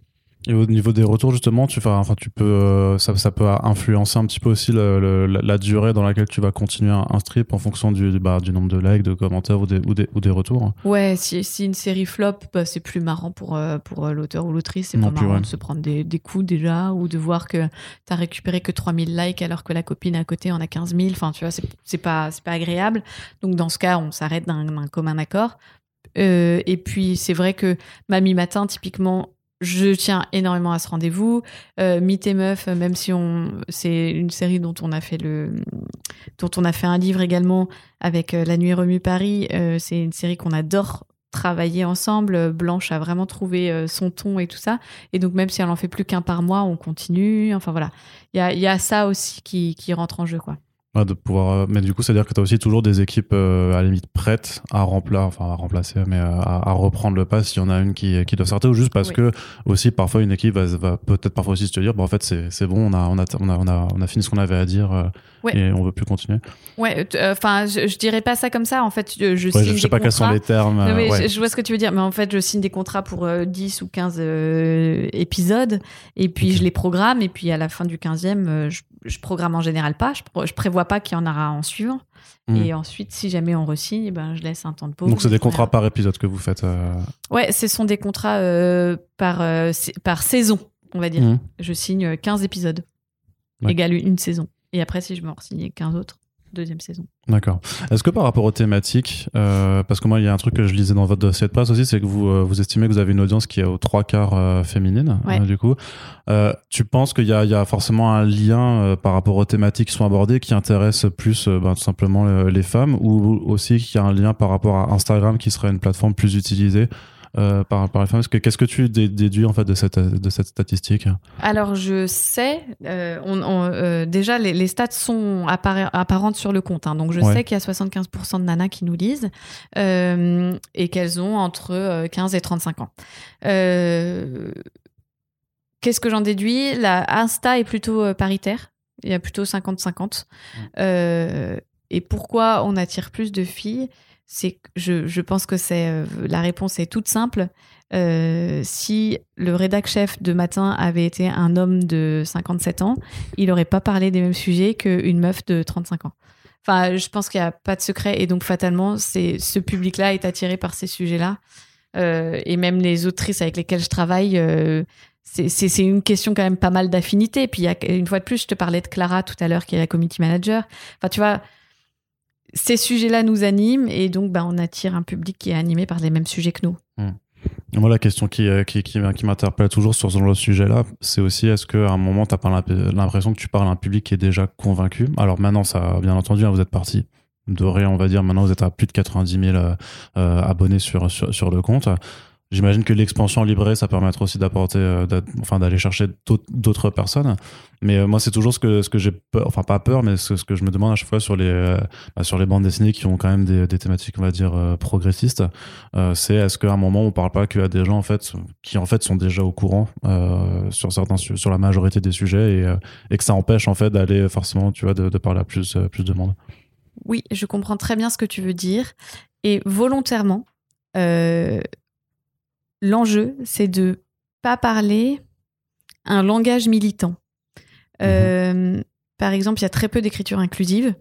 Et au niveau des retours, justement, tu, enfin, tu peux, euh, ça, ça peut influencer un petit peu aussi le- le- la, durée dans laquelle tu vas continuer un, un strip en fonction du, bah, du nombre de likes, de commentaires ou des, ou des, ou des retours. Ouais, si, si une série flop, bah, c'est plus marrant pour, euh, pour euh, l'auteur ou l'autrice. C'est pas plus, marrant ouais. de se prendre des, des coups déjà ou de voir que t'as récupéré que 3000 likes alors que la copine à côté en a 15 000. Enfin, tu vois, c'est pas, pas agréable. Donc, dans ce cas, on s'arrête d'un d'un commun accord. Euh, et puis, c'est vrai que Mamie Matin, typiquement, je tiens énormément à ce rendez-vous. Euh, Mythe et Meuf, même si on, c'est une série dont on a fait le, dont on a fait un livre également avec euh, La Nuit remue Paris. Euh, c'est une série qu'on adore travailler ensemble. Blanche a vraiment trouvé euh, son ton et tout ça. Et donc, même si elle en fait plus qu'un par mois, on continue. Enfin, voilà. Il y a, y a ça aussi qui, qui rentre en jeu, quoi. De pouvoir, euh, mais du coup, c'est-à-dire que tu as aussi toujours des équipes euh, à la limite prêtes à, rempla- enfin, à remplacer, mais euh, à, à reprendre le pas s'il y en a une qui, qui doit sortir, ou juste parce Oui. que aussi parfois une équipe va, va peut-être parfois aussi se dire, bon, en fait, c'est bon, on a, on, a, on, a, on, a, on a fini ce qu'on avait à dire euh, Ouais. et on veut plus continuer. Ouais, enfin, je, je dirais pas ça comme ça. En fait, je, je Ouais, signe je sais des pas quels sont les termes. Non, mais ouais. je, je vois ce que tu veux dire, mais en fait, je signe des contrats pour euh, 10 ou 15 euh, épisodes, et puis je les programme, et puis à la fin du 15e, euh, je, je programme en général pas, je, prévois pas qu'il y en aura en suivant. Mhm. Et ensuite, si jamais on re-signe, ben, je laisse un temps de pause. Donc, c'est des contrats par épisode que vous faites. euh, Ouais, ce sont des contrats euh, par, euh, par saison, on va dire. mhm. Je signe euh, 15 épisodes, Ouais. égale une saison. Et après, si je me re-signe 15 autres, deuxième saison. D'accord. Est-ce que par rapport aux thématiques, euh, parce que moi il y a un truc que je lisais dans votre dossier de presse aussi, c'est que vous euh, vous estimez que vous avez une audience qui est aux trois quarts euh, féminine, Ouais. euh, du coup. Tu penses qu'il y a, il y a forcément un lien par rapport aux thématiques qui sont abordées qui intéresse plus ben, tout simplement les femmes, ou aussi qu'il y a un lien par rapport à Instagram qui serait une plateforme plus utilisée euh, par, par les femmes Est-ce que- Qu'est-ce que tu dé- déduis en fait de cette, de cette statistique? Alors, je sais, euh, on, on, euh, déjà, les, les stats sont apparentes sur le compte. hein. donc, je Ouais. sais qu'il y a 75% de nanas qui nous lisent et qu'elles ont entre euh, 15 et 35 ans. Qu'est-ce que j'en déduis? La Insta est plutôt paritaire. Il y a plutôt 50-50. Euh, et pourquoi on attire plus de filles? C'est je, pense que c'est euh, la réponse est toute simple. Euh, si le rédac chef de matin avait été un homme de 57 ans, il n'aurait pas parlé des mêmes sujets qu'une meuf de 35 ans. Enfin, je pense qu'il n'y a pas de secret et donc fatalement, c'est ce public-là est attiré par ces sujets-là. Euh, et même les autrices avec lesquelles je travaille, c'est- une question quand même pas mal d'affinité. Puis une fois de plus, je te parlais de Clara tout à l'heure, qui est la community manager. Enfin, tu vois, ces sujets-là nous animent et donc bah, on attire un public qui est animé par les mêmes sujets que nous. Et Moi, la question qui, euh, qui, qui, qui m'interpelle toujours sur ce sujet-là, c'est aussi est-ce qu'à un moment, tu l'imp- l'impression que tu parles à un public qui est déjà convaincu? Alors maintenant, ça, bien entendu, hein, vous êtes parti de rien, on va dire. Maintenant, vous êtes à plus de 90 000 euh, abonnés sur, sur le compte. J'imagine que l'expansion librée, ça permettra aussi d'apporter, euh, enfin d'aller chercher d'autres- personnes. Mais euh, moi, c'est toujours ce que, ce que j'ai peur, enfin pas peur, mais ce, que je me demande à chaque fois sur les, euh, bah, sur les bandes dessinées qui ont quand même des, thématiques, on va dire, progressistes. C'est est-ce qu'à un moment, on parle pas qu'à des gens en fait qui en fait sont déjà au courant sur certains, su- sur la majorité des sujets et, que ça empêche en fait d'aller forcément, tu vois, de, parler à plus, plus de monde? Oui, je comprends très bien ce que tu veux dire. Et volontairement, l'enjeu, c'est de pas parler un langage militant. Euh, Par exemple, il y a très peu d'écriture inclusive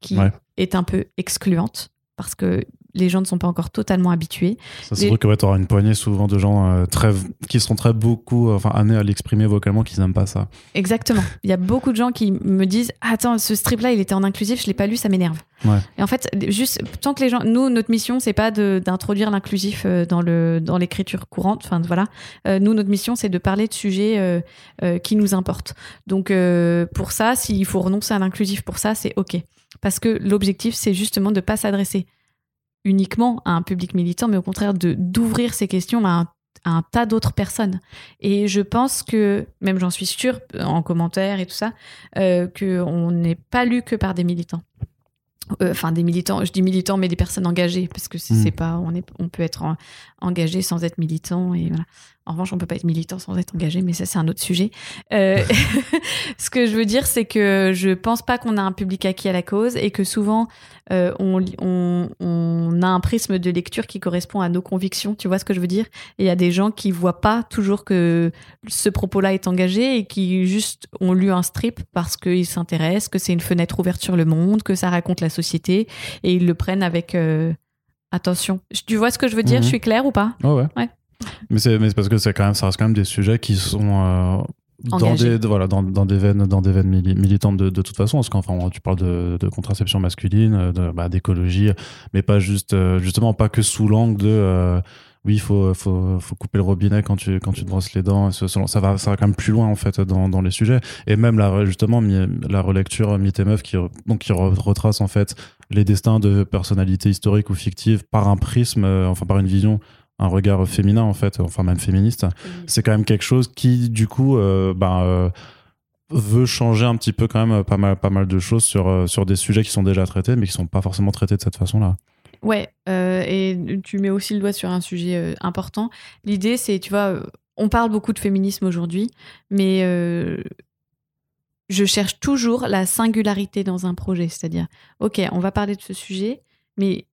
qui Ouais. est un peu excluante parce que les gens ne sont pas encore totalement habitués. Ça, Les- vrai que ouais, tu auras une poignée souvent de gens euh, très, qui seront très beaucoup, euh, enfin, amenés à l'exprimer vocalement, qui n'aiment pas ça. Exactement. Il y a beaucoup de gens qui me disent Attends, ce strip-là, il était en inclusif, je l'ai pas lu, ça m'énerve. Ouais. Et en fait, juste tant que les gens. Nous, notre mission, c'est pas d'introduire l'inclusif euh, dans le dans l'écriture courante. Enfin, voilà. Euh, nous, notre mission, c'est de parler de sujets euh, qui nous importent. Donc, pour ça, s'il faut renoncer à l'inclusif pour ça, c'est OK. parce que l'objectif, c'est justement de ne pas s'adresser uniquement à un public militant, mais au contraire de d'ouvrir ces questions à un un tas d'autres personnes. Et je pense que, même j'en suis sûre, en commentaire et tout ça, euh, qu'on n'est pas lu que par des militants. Euh, enfin, des militants, je dis militants, mais des personnes engagées, parce que c'est hmm. pas, on, est, on peut être engagé sans être militant. Et voilà. En revanche, on peut pas être militant sans être engagé, mais ça, c'est un autre sujet. Euh, ce que je veux dire, c'est que je pense pas qu'on a un public acquis à la cause et que souvent, euh, on, on, on, a un prisme de lecture qui correspond à nos convictions. Tu vois ce que je veux dire? Et il y a des gens qui voient pas toujours que ce propos-là est engagé et qui juste ont lu un strip parce qu'ils s'intéressent, que c'est une fenêtre ouverte sur le monde, que ça raconte la société et ils le prennent avec euh, attention. Tu vois ce que je veux dire? Mhm. Je suis claire ou pas? Ouais. ouais. Mais c'est parce que c'est quand même ça reste quand même des sujets qui sont euh, dans des voilà dans, dans, des veines dans des veines militantes de, de, toute façon. Parce qu'enfin tu parles de, de, contraception masculine bah, d'écologie mais pas juste euh, justement pas que sous l'angle de euh, oui il faut, faut, faut couper le robinet quand tu quand tu te brosses les dents. Ça va ça va quand même plus loin en fait dans, dans les sujets. Et même la justement la relecture Mythe et Meuf qui donc qui retrace en fait les destins de personnalités historiques ou fictives par un prisme enfin par une vision un regard féminin en fait, enfin même féministe, c'est quand même quelque chose qui du coup euh, bah, euh, veut changer un petit peu quand même pas mal, pas mal de choses sur, euh, sur des sujets qui sont déjà traités mais qui sont pas forcément traités de cette façon-là. Ouais, et tu mets aussi le doigt sur un sujet important. L'idée c'est, tu vois, on parle beaucoup de féminisme aujourd'hui, mais je cherche toujours la singularité dans un projet, c'est-à-dire, ok, on va parler de ce sujet, mais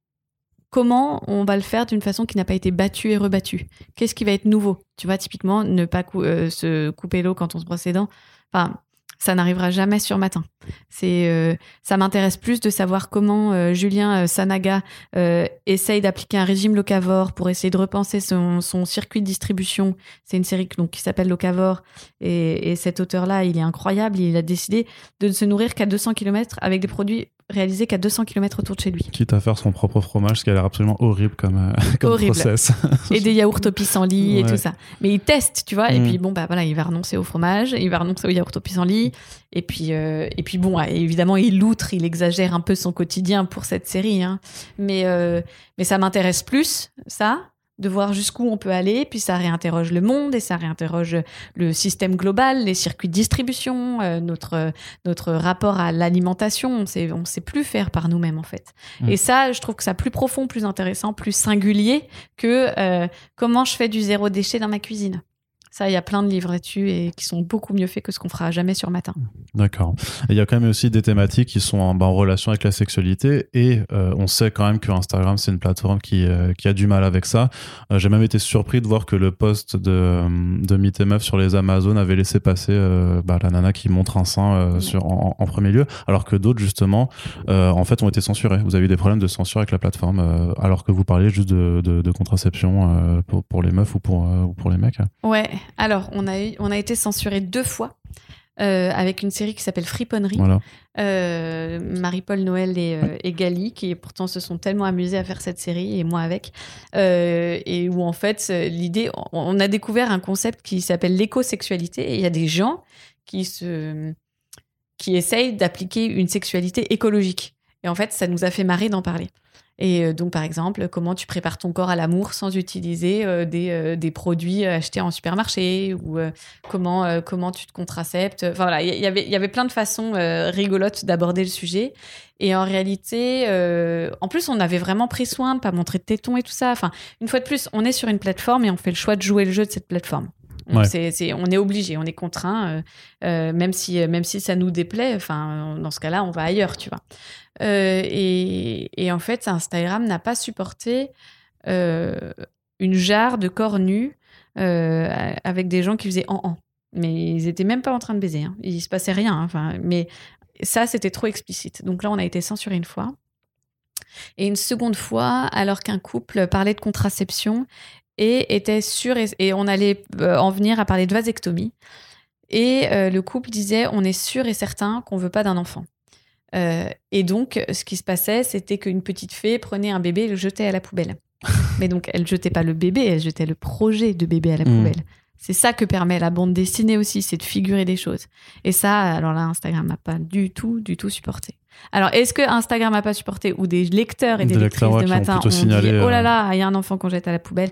comment on va le faire d'une façon qui n'a pas été battue et rebattue? Qu'est-ce qui va être nouveau? Tu vois, typiquement, ne pas euh, se couper l'eau quand on se brosse les dents. Enfin, ça n'arrivera jamais sur matin. Euh, ça m'intéresse plus de savoir comment euh, Julien Sanaga essaye d'appliquer un régime locavore pour essayer de repenser son, circuit de distribution. C'est une série qui s'appelle Locavore et, et cet auteur-là, il est incroyable. Il a décidé de ne se nourrir qu'à 200 km avec des produits réalisé qu'à 200 km autour de chez lui. Quitte à faire son propre fromage, ce qui a l'air absolument horrible comme, euh, comme horrible. process. et des yaourts au pissenlit et tout ça. Mais il teste, tu vois. Et mm. puis bon, bah voilà, il va renoncer au fromage, il va renoncer au yaourt au pissenlit. Et puis, euh, et puis bon, évidemment, il loutre, il exagère un peu son quotidien pour cette série. Hein. Mais, euh, mais ça m'intéresse plus, ça, de voir jusqu'où on peut aller, puis ça réinterroge le monde et ça réinterroge le système global, les circuits de distribution, euh, notre, notre rapport à l'alimentation. On sait, on sait plus faire par nous-mêmes en fait. Mm. Et ça, je trouve que ça plus profond, plus intéressant, plus singulier que euh, comment je fais du zéro déchet dans ma cuisine. Ça, il y a plein de livres là-dessus et qui sont beaucoup mieux faits que ce qu'on fera jamais sur Matin. D'accord. Il y a quand même aussi des thématiques qui sont en, bah, relation avec la sexualité et euh, on sait quand même que Instagram, c'est une plateforme qui, euh, qui, a du mal avec ça. Euh, j'ai même été surpris de voir que le post de, de Meet Meuf sur les Amazones avait laissé passer bah, la nana qui montre un sein sur, en, premier lieu, alors que d'autres, justement, en fait, ont été censurés. Vous avez eu des problèmes de censure avec la plateforme, alors que vous parliez juste de, de, contraception pour, pour, les meufs ou pour, ou pour les mecs. Ouais, alors, on a, on a été censuré deux fois. Euh, avec une série qui s'appelle Friponnerie. Euh, Marie-Paul Noël et, euh, et, Gali, qui pourtant se sont tellement amusés à faire cette série, et moi avec. et où en fait, l'idée, on a découvert un concept qui s'appelle l'écosexualité, et il y a des gens qui, se, qui essayent d'appliquer une sexualité écologique. Et en fait, ça nous a fait marrer d'en parler. Et euh, donc, par exemple, comment tu prépares ton corps à l'amour sans utiliser euh, des, euh, des, produits achetés en supermarché ou comment, comment tu te contraceptes? Enfin voilà, il y avait, y avait plein de façons rigolotes d'aborder le sujet. Et en réalité, en plus, on avait vraiment pris soin de pas montrer de tétons et tout ça. Enfin, une fois de plus, on est sur une plateforme et on fait le choix de jouer le jeu de cette plateforme. On est obligé, on est contraint, même si même si ça nous déplaît. Enfin, dans ce cas-là, on va ailleurs, tu vois. Euh, et, en fait, Instagram n'a pas supporté euh, une jarre de corps nus euh, avec des gens qui faisaient en en. Mais ils étaient même pas en train de baiser. Hein. Il se passait rien. Hein. Enfin, mais ça, c'était trop explicite. Donc là, on a été censuré une fois. Et une seconde fois, alors qu'un couple parlait de contraception et était sûr, et, on allait en venir à parler de vasectomie. Et le couple disait, on est sûr et certain qu'on veut pas d'un enfant. Euh, et donc, ce qui se passait, c'était qu'une petite fée prenait un bébé et le jetait à la poubelle. Mais donc, elle jetait pas le bébé, elle jetait le projet de bébé à la hmm. poubelle. C'est ça que permet la bande dessinée aussi, c'est de figurer des choses. Et ça, alors là, Instagram n'a pas du tout, du tout supporté. Alors, est-ce que Instagram n'a pas supporté ou des lecteurs et des, Des lectrices de ont matin ont dit, oh là euh, là, il y a un enfant qu'on jette à la poubelle.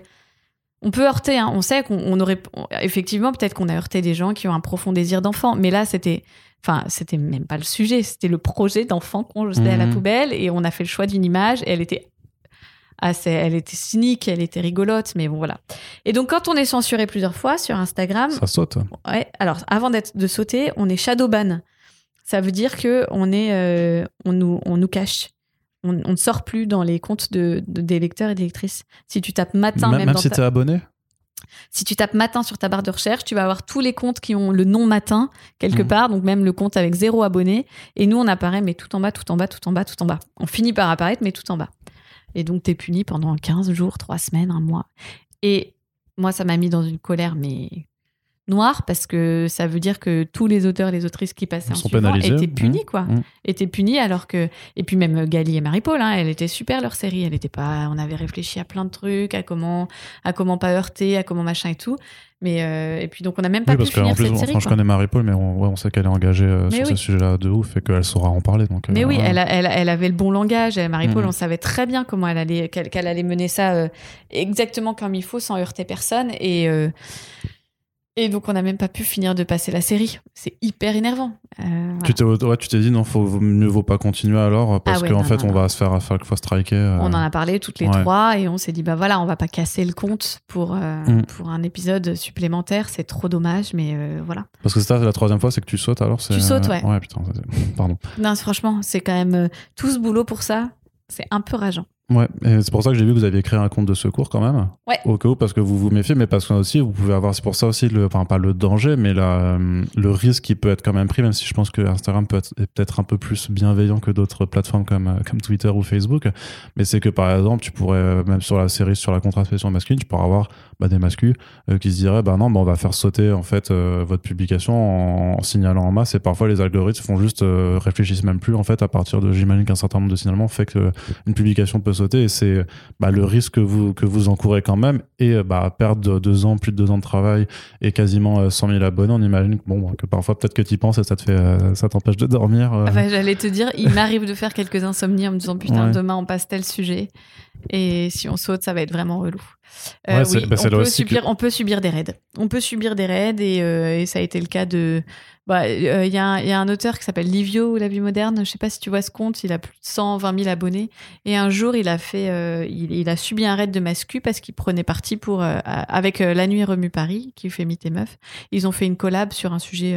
On peut heurter, hein. on sait qu'on on aurait effectivement peut-être qu'on a heurté des gens qui ont un profond désir d'enfant, mais là c'était, enfin c'était même pas le sujet, c'était le projet d'enfant qu'on jetait à la Mhm. poubelle et on a fait le choix d'une image et elle était assez, elle était cynique, elle était rigolote, mais bon voilà. Et donc quand on est censuré plusieurs fois sur Instagram, Ça saute. Ouais, alors avant d'être de sauter, on est shadow ban. Ça veut dire que on est, euh, on nous, on nous cache. On, on ne sort plus dans les comptes de, de- des lecteurs et des lectrices. Si tu tapes matin, Même, même, même dans si ta- t'es abonné? Si tu tapes matin sur ta barre de recherche, tu vas avoir tous les comptes qui ont le nom matin quelque Mhm. part, donc même le compte avec zéro abonné. Et nous, on apparaît, mais tout en bas, tout en bas, tout en bas, tout en bas. On finit par apparaître, mais tout en bas. Et donc, t'es puni pendant 15 jours, 3 semaines, un mois. Et moi, ça m'a mis dans une colère, mais noire, parce que ça veut dire que tous les auteurs et les autrices qui passaient Ils en sont suivant pénalisés. étaient punis, Mhm. quoi. Mhm. Étaient punis, alors que. Et puis même Gali et Marie-Paul, hein, elle était super leur série. Elle était pas. On avait réfléchi à plein de trucs, à comment, à comment pas heurter, à comment machin et tout. Mais euh, et puis donc on n'a même pas Oui, pu parce qu'en finir plus, cette enfin, série. je connais Marie-Paul, mais on, ouais, on sait qu'elle est engagée euh, sur oui. ce sujet-là de ouf et qu'elle saura en parler. Donc, euh, Mais oui, ouais. elle, a- elle, a- elle avait le bon langage. Marie-Paul, Mhm. on savait très bien comment elle allait, qu'elle, allait mener ça euh, exactement comme il faut, sans heurter personne. Et, euh, et donc, on n'a même pas pu finir de passer la série. C'est hyper énervant. Euh, voilà. Tu t'es ouais, tu t'es dit non, faut, mieux vaut pas continuer alors parce Ah ouais, qu'en fait non, on non. va se faire à chaque fois striker. euh, On en a parlé toutes les Ouais. trois et on s'est dit bah voilà on va pas casser le compte pour euh, Mm. pour un épisode supplémentaire c'est trop dommage mais euh, voilà Parce que c'est ça, c'est la troisième fois, c'est que tu sautes alors. Tu sautes, ouais. Ouais, putain, pardon. non franchement c'est quand même tout ce boulot pour ça c'est un peu rageant Ouais, c'est pour ça que j'ai vu que vous aviez créé un compte de secours quand même. Ouais. Au cas où, parce que vous vous méfiez, mais parce que aussi, vous pouvez avoir, c'est pour ça aussi, le, enfin, pas le danger, mais la, le risque qui peut être quand même pris, même si je pense que Instagram peut être peut-être un peu plus bienveillant que d'autres plateformes comme, euh, comme Twitter ou Facebook. Mais c'est que par exemple, tu pourrais, euh, même sur la série, sur la contraception masculine, tu pourrais avoir bah, des masculins euh, qui se diraient, bah non, bah, on va faire sauter en fait euh, votre publication en, en signalant en masse. Et parfois, les algorithmes font juste, euh, réfléchissent même plus en fait à partir de, j'imagine qu'un certain nombre de signalements fait que une publication peut sauter et c'est bah, le risque que vous, que vous encourez quand même et euh, bah, perdre de- deux ans, plus de deux ans de travail et quasiment euh, 100 000 abonnés, on imagine que, bon, que parfois peut-être que tu y penses et ça te fait, euh, ça t'empêche de dormir. euh. Enfin, j'allais te dire il m'arrive de faire quelques insomnies en me disant putain Ouais. demain on passe tel sujet et si on saute ça va être vraiment relou. Euh, Ouais, c'est- oui, bah, on, peut que- subir, on peut subir des raids. On peut subir des raids et, euh, et ça a été le cas de bah, euh, il y, a un- il y a un auteur qui s'appelle Livio ou la vie moderne. Je sais pas si tu vois ce compte. Il a plus de 120 000 abonnés. Et un jour il a fait il, il a subi un raid de mascu parce qu'il prenait parti pour avec La Nuit remue Paris qui fait Mythe et Meuf ils ont fait une collab sur un sujet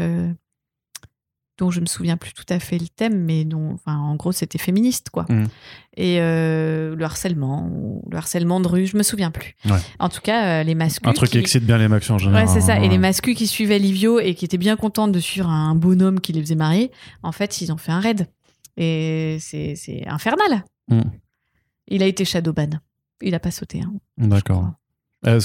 dont je me souviens plus tout à fait le thème, mais dont, enfin, en gros, c'était féministe, quoi. Mhm. Et euh, le harcèlement, ou le harcèlement de rue, je me souviens plus. Ouais. En tout cas, euh, les masculins. Un truc qui excite bien les mecs en général. Ouais, c'est ça. Et Ouais. les masculins qui suivaient Livio et qui étaient bien contents de suivre un bonhomme qui les faisait marier, en fait, ils ont fait un raid. Et c'est infernal. Mhm. Il a été shadowban. Il a pas sauté. hein, D'accord.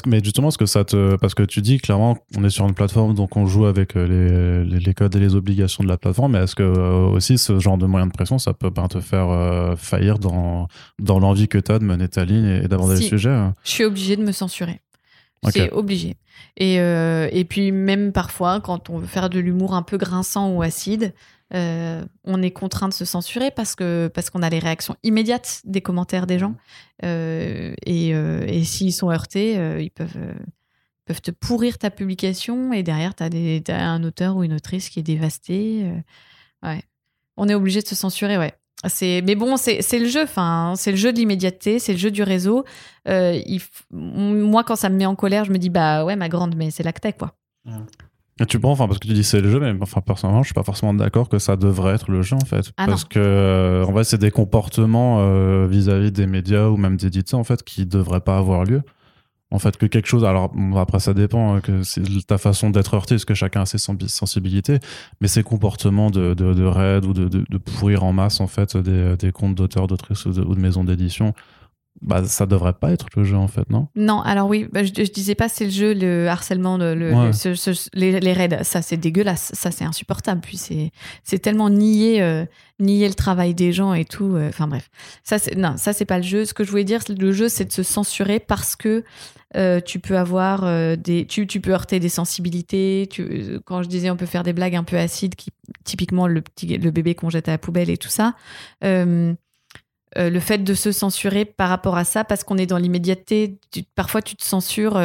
Mais justement, est-ce que ça te. Parce que tu dis clairement, on est sur une plateforme, donc on joue avec euh, les, codes et les obligations de la plateforme, mais est-ce que euh, aussi ce genre de moyen de pression, ça peut ben, te faire euh, faillir dans, dans l'envie que tu as de mener ta ligne et, d'aborder Si. le sujet hein? Je suis obligée de me censurer. C'est obligé. Et, euh, et puis même parfois, quand on veut faire de l'humour un peu grinçant ou acide, euh, on est contraint de se censurer parce que parce qu'on a les réactions immédiates des commentaires des gens. Euh, et euh, et s'ils sont heurtés, ils peuvent peuvent te pourrir ta publication et derrière tu as, un auteur ou une autrice qui est dévasté. ouais. On est obligé de se censurer, ouais. C'est mais bon, c'est le jeu. Enfin, c'est le jeu de l'immédiateté, c'est le jeu du réseau. Moi, quand ça me met en colère, je me dis bah ouais, ma grande, mais c'est l'acte quoi. Tu penses, enfin, parce que tu dis c'est le jeu, mais enfin, personnellement, je suis pas forcément d'accord que ça devrait être le jeu, en fait. Ah parce non. que, euh, en fait, c'est des comportements euh, vis-à-vis des médias ou même des éditeurs, en fait, qui devraient pas avoir lieu. En fait, que quelque chose, alors après ça dépend, hein, que c'est ta façon d'être heurté, parce que chacun a ses sensi- sensibilités, mais ces comportements de, de, de raid ou de, de, de pourrir en masse, en fait, des, des comptes d'auteurs, d'autrices ou de, ou de maisons d'édition, bah, ça devrait pas être le jeu, en fait, non? Non, alors oui, bah, je, je disais pas c'est le jeu, le harcèlement, le, le- Ouais. le- ce- ce- les, les raids, ça c'est dégueulasse, ça c'est insupportable. Puis c'est c'est tellement nier euh, nier le travail des gens et tout. euh, Enfin bref, ça c'est non, ça c'est pas le jeu. Ce que je voulais dire, le jeu, c'est de se censurer parce que euh, tu peux avoir euh, des, tu, tu peux heurter des sensibilités. Tu, euh, quand je disais on peut faire des blagues un peu acides qui typiquement le, petit, le bébé qu'on jette à la poubelle et tout ça. Le fait de se censurer par rapport à ça, parce qu'on est dans l'immédiateté, parfois tu te censures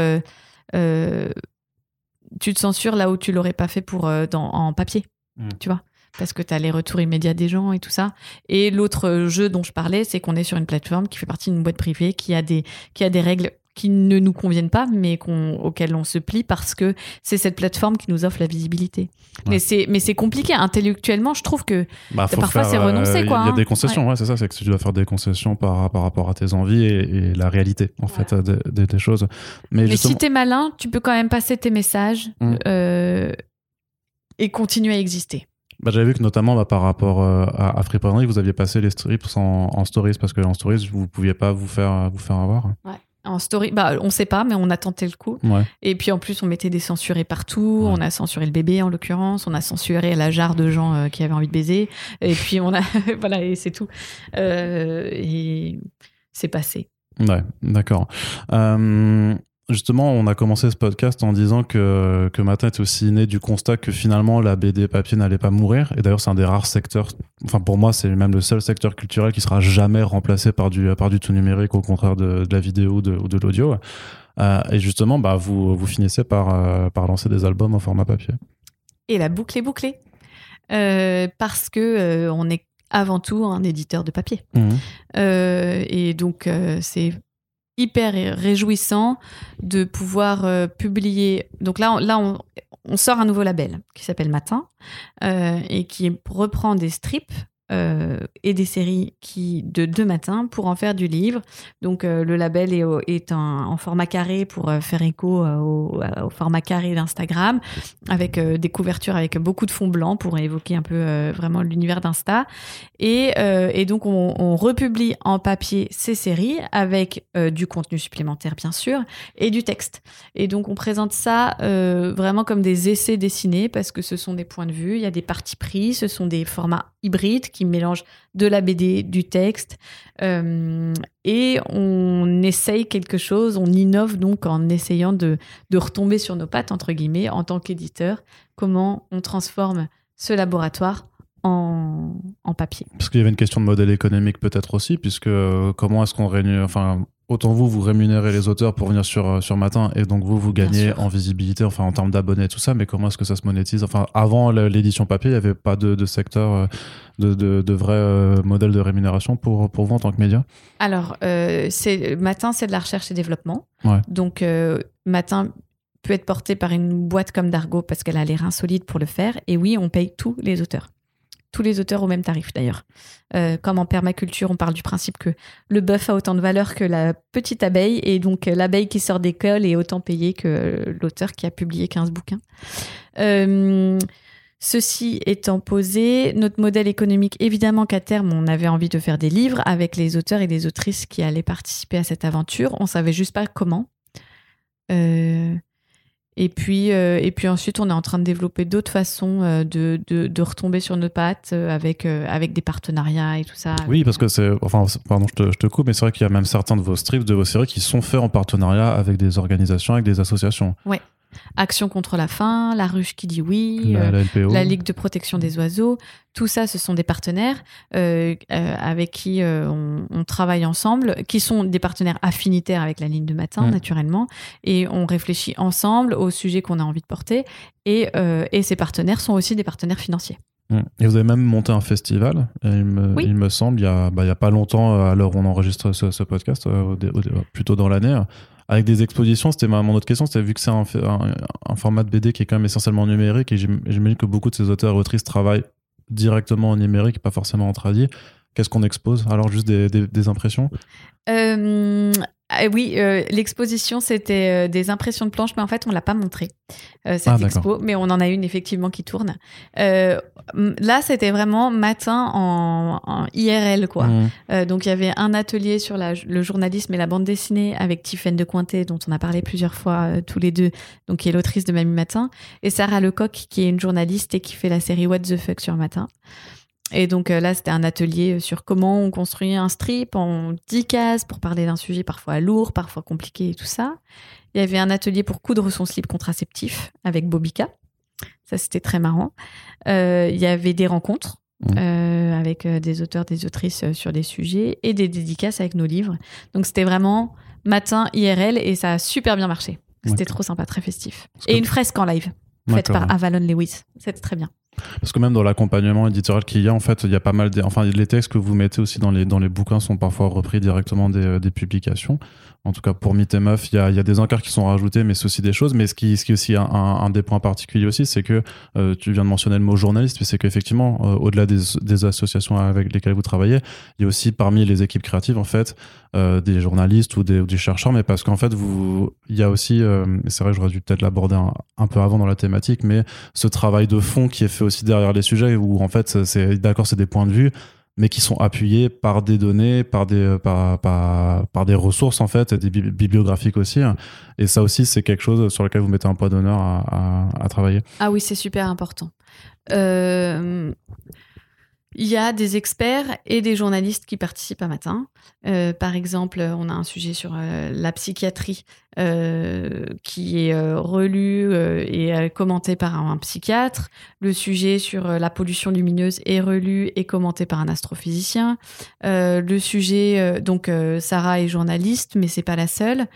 tu te censures là où tu l'aurais pas fait pour dans, en papier, mm. tu vois parce que tu as les retours immédiats des gens et tout ça. Et l'autre jeu dont je parlais, c'est qu'on est sur une plateforme qui fait partie d'une boîte privée, qui a des, qui a des règles qui ne nous conviennent pas, mais auxquelles on se plie parce que c'est cette plateforme qui nous offre la visibilité. Mais c'est mais c'est compliqué intellectuellement. Je trouve que bah, parfois c'est renoncer. Il y a hein. des concessions, ouais. c'est ça. C'est que tu dois faire des concessions par, par rapport à tes envies et, la réalité en fait des, choses. Mais, mais si t'es malin, tu peux quand même passer tes messages mmh. euh, et continuer à exister. Bah, J'avais vu que notamment bah, par rapport euh, à, à vous aviez passé les strips en, stories parce que en stories, vous ne pouviez pas vous faire, vous faire avoir. Ouais. En story, bah, on sait pas, mais on a tenté le coup. Ouais. Et puis en plus, on mettait des censurés partout. On a censuré le bébé en l'occurrence. On a censuré la jarre de gens euh, qui avaient envie de baiser. Et puis on a, voilà, et c'est tout. Euh, et c'est passé. Ouais, d'accord. Euh, Justement, on a commencé ce podcast en disant que, que Matin est aussi né du constat que finalement la BD papier n'allait pas mourir. Et d'ailleurs, c'est un des rares secteurs, enfin pour moi, c'est même le seul secteur culturel qui sera jamais remplacé par du, par du tout numérique, au contraire de, de la vidéo ou de, l'audio. Euh, et justement, bah, vous, vous finissez par, euh, par lancer des albums en format papier. Et la boucle est bouclée. Euh, parce que on est avant tout un éditeur de papier. Mmh. et donc, c'est hyper réjouissant de pouvoir euh, publier. Donc là, on, là on, sort un nouveau label qui s'appelle Matin euh, et qui reprend des strips euh, et des séries qui de deux matins pour en faire du livre. Donc euh, le label est, en format carré pour euh, faire écho au, format carré d'Instagram, avec des couvertures avec beaucoup de fond blanc pour évoquer un peu vraiment l'univers d'Insta. Et, donc on, on, republie en papier ces séries avec du contenu supplémentaire bien sûr et du texte. Et donc on présente ça vraiment comme des essais dessinés parce que ce sont des points de vue, il y a des parties pris, ce sont des formats hybrides qui mélange de la BD, du texte. Euh, et on essaye quelque chose, on innove donc en essayant de, de retomber sur nos pattes, entre guillemets, en tant qu'éditeur, comment on transforme ce laboratoire en, en, papier. Parce qu'il y avait une question de modèle économique peut-être aussi, puisque euh, comment est-ce qu'on réunit, enfin, autant vous, vous rémunérez les auteurs pour venir sur, euh, sur Matin, et donc vous, vous gagnez en visibilité, enfin en termes d'abonnés, tout ça, mais comment est-ce que ça se monétise? Enfin, avant l'édition papier, il n'y avait pas de, de secteur, euh, de, de, de vrai euh, modèle de rémunération pour, pour vous en tant que média? Alors, Matin, c'est de la recherche et développement. Donc, Matin peut être porté par une boîte comme Dargo parce qu'elle a les reins solides pour le faire. Et oui, on paye tous les auteurs tous les auteurs au même tarif d'ailleurs. Euh, comme en permaculture, on parle du principe que le bœuf a autant de valeur que la petite abeille, et donc euh, l'abeille qui sort d'école est autant payée que l'auteur qui a publié 15 bouquins. Euh, ceci étant posé, notre modèle économique, évidemment qu'à terme, on avait envie de faire des livres avec les auteurs et les autrices qui allaient participer à cette aventure. On savait juste pas comment. Et puis, euh, et puis ensuite, on est en train de développer d'autres façons euh, de, de, de, retomber sur nos pattes euh, avec, avec des partenariats et tout ça. Oui, parce que c'est. Enfin, pardon, je te, je te coupe, mais c'est vrai qu'il y a même certains de vos strips, de vos séries qui sont faits en partenariat avec des organisations, avec des associations. Oui. Action contre la faim, La Ruche qui dit oui, la, euh, Ligue de protection des oiseaux. Tout ça, ce sont des partenaires euh, euh, avec qui on, travaille ensemble, qui sont des partenaires affinitaires avec la ligne de matin, naturellement. Et on réfléchit ensemble au sujet qu'on a envie de porter. Et, et ces partenaires sont aussi des partenaires financiers. Et vous avez même monté un festival, il me, il me semble, il y, a, bah, a pas longtemps, à l'heure où on enregistre ce, podcast, plutôt dans l'année, avec des expositions, c'était ma, mon autre question, c'était vu que c'est un, un, format de BD qui est quand même essentiellement numérique, et j'imagine que beaucoup de ces auteurs et autrices travaillent directement en numérique, pas forcément en tradit. Qu'est-ce qu'on expose? Alors juste des, des, impressions euh, ah oui, euh, l'exposition, c'était euh, des impressions de planches, mais en fait, on l'a pas montré, euh, cette ah, expo, mais on en a une effectivement qui tourne. là, c'était vraiment matin en, IRL, quoi. Mmh. donc, il y avait un atelier sur la, le journalisme et la bande dessinée avec Tiffaine de Cointet, dont on a parlé plusieurs fois tous les deux, donc qui est l'autrice de Mamie Matin, et Sarah Lecoq, qui est une journaliste et qui fait la série What the Fuck sur Matin. Et donc euh, là, c'était un atelier sur comment on construit un strip en 10 cases pour parler d'un sujet parfois lourd, parfois compliqué et tout ça. Il y avait un atelier pour coudre son slip contraceptif avec Bobika. Ça, c'était très marrant. Il y avait des rencontres. Mmh. avec des auteurs, des autrices sur des sujets et des dédicaces avec nos livres. Donc c'était vraiment matin IRL et ça a super bien marché. C'était trop sympa, très festif. Et une fresque en live faite par Avalon Lewis. C'était très bien. Parce que même dans l'accompagnement éditorial qu'il y a, en fait, il y a pas mal de, enfin, les textes que vous mettez aussi dans les, dans les bouquins sont parfois repris directement des, euh, des publications. En tout cas, pour Mythe et Meuf, il y a, des encarts qui sont rajoutés, mais c'est aussi des choses. Mais ce qui, est aussi un, des points particuliers aussi, c'est que euh, tu viens de mentionner le mot journaliste, mais c'est qu'effectivement, euh, au-delà des, associations avec lesquelles vous travaillez, il y a aussi parmi les équipes créatives, en fait, euh, des journalistes ou des, chercheurs, mais parce qu'en fait, vous, il y a aussi, c'est vrai, j'aurais dû peut-être l'aborder un, un, peu avant dans la thématique, mais ce travail de fond qui est fait aussi derrière les sujets, où en fait, c'est d'accord, c'est des points de vue, mais qui sont appuyés par des données, par des, euh, par, par, par des ressources en fait, des bibliographiques aussi. Et ça aussi, c'est quelque chose sur lequel vous mettez un poids d'honneur à, à, à, travailler. Ah oui, c'est super important. Euh, il y a des experts et des journalistes qui participent à Matin. Euh, par exemple, on a un sujet sur euh, la psychiatrie euh, qui est relu et commenté par un, psychiatre. Le sujet sur la pollution lumineuse est relu et commenté par un astrophysicien. le sujet, donc Sarah est journaliste, mais c'est pas la seule